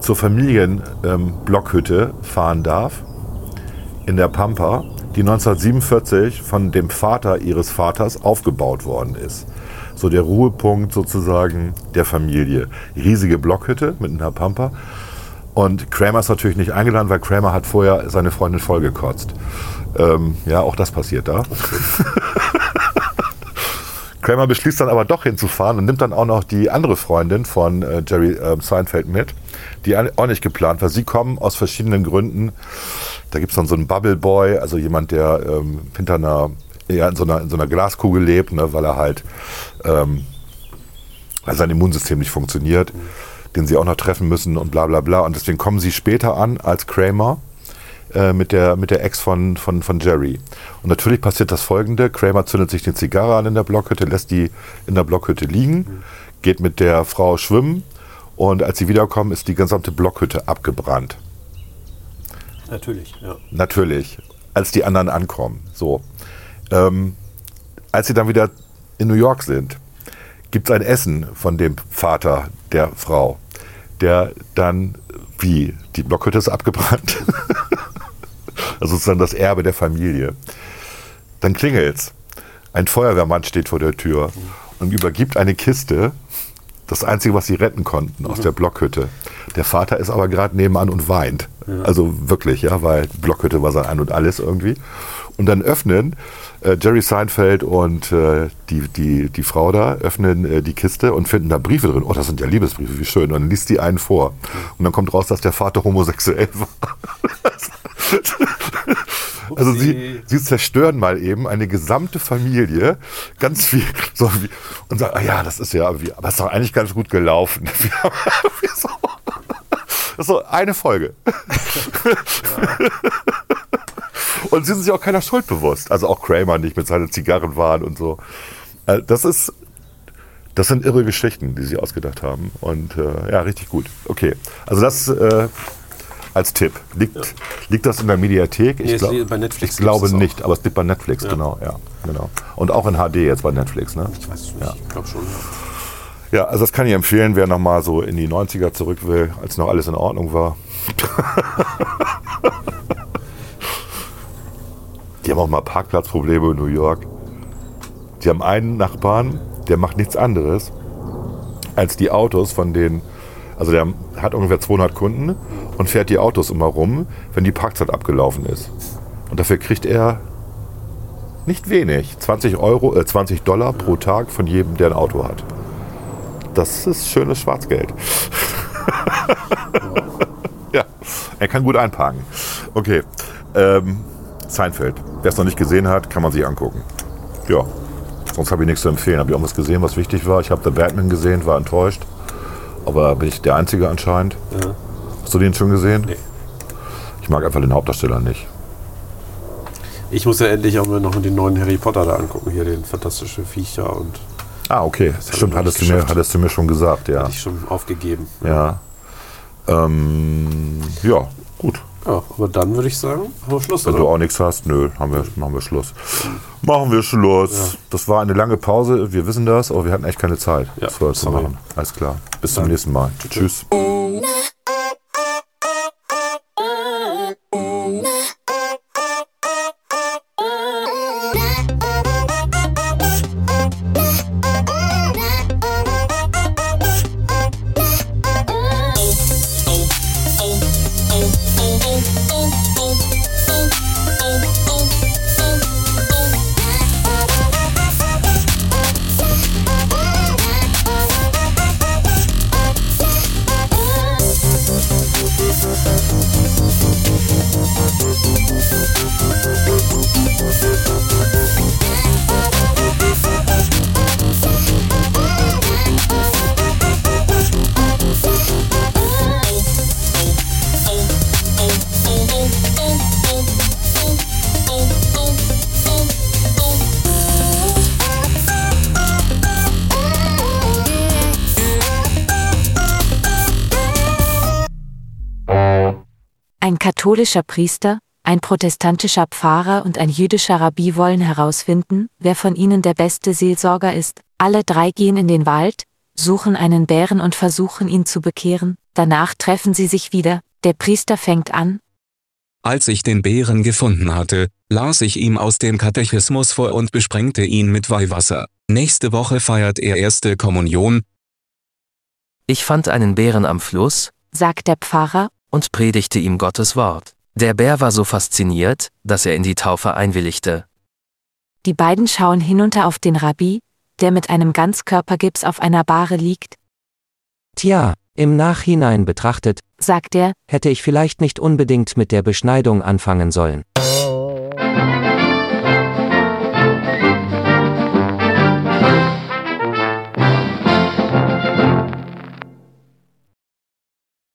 zur Familienblockhütte fahren darf in der Pampa, die 1947 von dem Vater ihres Vaters aufgebaut worden ist. So der Ruhepunkt sozusagen der Familie. Riesige Blockhütte mit einer Pampa. Und Kramer ist natürlich nicht eingeladen, weil Kramer hat vorher seine Freundin vollgekotzt. Ähm, ja, auch das passiert da. Kramer beschließt dann aber doch hinzufahren und nimmt dann auch noch die andere Freundin von äh, Jerry äh, Seinfeld mit, die auch nicht geplant war. Sie kommen aus verschiedenen Gründen. Da gibt es dann so einen Bubble Boy, also jemand, der ähm, hinter einer, ja, in, so einer, in so einer Glaskugel lebt, ne, weil er halt ähm, weil sein Immunsystem nicht funktioniert, den sie auch noch treffen müssen und bla bla bla. Und deswegen kommen sie später an als Kramer äh, mit der, mit der Ex von, von, von Jerry. Und natürlich passiert das folgende: Kramer zündet sich eine Zigarre an in der Blockhütte, lässt die in der Blockhütte liegen, geht mit der Frau schwimmen und als sie wiederkommen, ist die gesamte Blockhütte abgebrannt.
Natürlich, ja.
Natürlich, als die anderen ankommen. So. Ähm, als sie dann wieder in New York sind, gibt es ein Essen von dem Vater der Frau, der dann, wie, die Blockhütte ist abgebrannt. also sozusagen das Erbe der Familie. Dann klingelt's. Ein Feuerwehrmann steht vor der Tür und übergibt eine Kiste, das Einzige, was sie retten konnten aus der Blockhütte. Der Vater ist aber gerade nebenan und weint. Also wirklich, ja, weil Blockhütte war sein Ein und Alles irgendwie. Und dann öffnen äh, Jerry Seinfeld und äh, die, die, die Frau da, öffnen äh, die Kiste und finden da Briefe drin. Oh, das sind ja Liebesbriefe, wie schön. Und dann liest die einen vor. Und dann kommt raus, dass der Vater homosexuell war. Also sie, sie zerstören mal eben eine gesamte Familie, ganz viel, so wie, und sagen, ah ja, das ist ja, wie, aber es ist doch eigentlich ganz gut gelaufen. Wir haben so, das ist so eine Folge. Und sie sind sich auch keiner Schuld bewusst. Also auch Kramer nicht mit seinen Zigarren waren und so. Äh, Das ist, das sind irre Geschichten, die sie ausgedacht haben. Und äh, ja, richtig gut. Okay, also das äh, als Tipp. Liegt, liegt das in der Mediathek?
Nee, es
glaub-
bei Netflix
Ich glaube nicht, aber es liegt bei Netflix,
Ja.
genau, ja, genau. Und auch in HD jetzt bei Netflix, ne?
Ich weiß es nicht,
Ja.
ich glaube schon.
Ja, also das kann ich empfehlen, wer nochmal so in die 90er zurück will, als noch alles in Ordnung war. Die haben auch mal Parkplatzprobleme in New York. Die haben einen Nachbarn, der macht nichts anderes, als die Autos von den, also der hat ungefähr 200 Kunden und fährt die Autos immer rum, wenn die Parkzeit abgelaufen ist. Und dafür kriegt er nicht wenig, 20 Euro, äh, 20 Dollar pro Tag von jedem, der ein Auto hat. Das ist schönes Schwarzgeld. ja, er kann gut einparken. Okay, ähm, Seinfeld. Wer es noch nicht gesehen hat, kann man sich angucken. Ja, sonst habe ich nichts zu empfehlen. Habe ich irgendwas gesehen, was wichtig war? Ich habe The Batman gesehen, war enttäuscht. Aber bin ich der Einzige anscheinend.
Ja.
Hast du den schon gesehen?
Nee.
Ich mag einfach den Hauptdarsteller nicht.
Ich muss ja endlich auch mal noch den neuen Harry Potter da angucken, hier den fantastische Viecher und
Ah, okay. Stimmt, hattest du, mir, hattest du mir schon gesagt, ja.
hatte ich schon aufgegeben.
Ja. Ähm, ja, gut.
Ja, aber dann würde ich sagen, haben wir Schluss,
Wenn
oder?
du auch nichts hast, nö, haben wir, machen wir Schluss. Machen wir Schluss. Das war eine lange Pause, wir wissen das, aber wir hatten echt keine Zeit,
Ja,
das vorher zu machen. Alles klar. Bis zum
Dann-
nächsten Mal. Tschüss.
Ein katholischer Priester, ein protestantischer Pfarrer und ein jüdischer Rabbi wollen herausfinden, wer von ihnen der beste Seelsorger ist. Alle drei gehen in den Wald, suchen einen Bären und versuchen ihn zu bekehren, danach treffen sie sich wieder, der Priester fängt an,
Als ich den Bären gefunden hatte, las ich ihm aus dem Katechismus vor und besprengte ihn mit Weihwasser. Nächste Woche feiert er erste Kommunion.
Ich fand einen Bären am Fluss
sagt der Pfarrer,
und predigte ihm Gottes Wort. Der Bär war so fasziniert, dass er in die Taufe einwilligte.
die beiden schauen hinunter auf den Rabbi, der mit einem Ganzkörpergips auf einer Bahre liegt?
Tja, im Nachhinein betrachtet,
sagt er,
hätte ich vielleicht nicht unbedingt mit der Beschneidung anfangen sollen.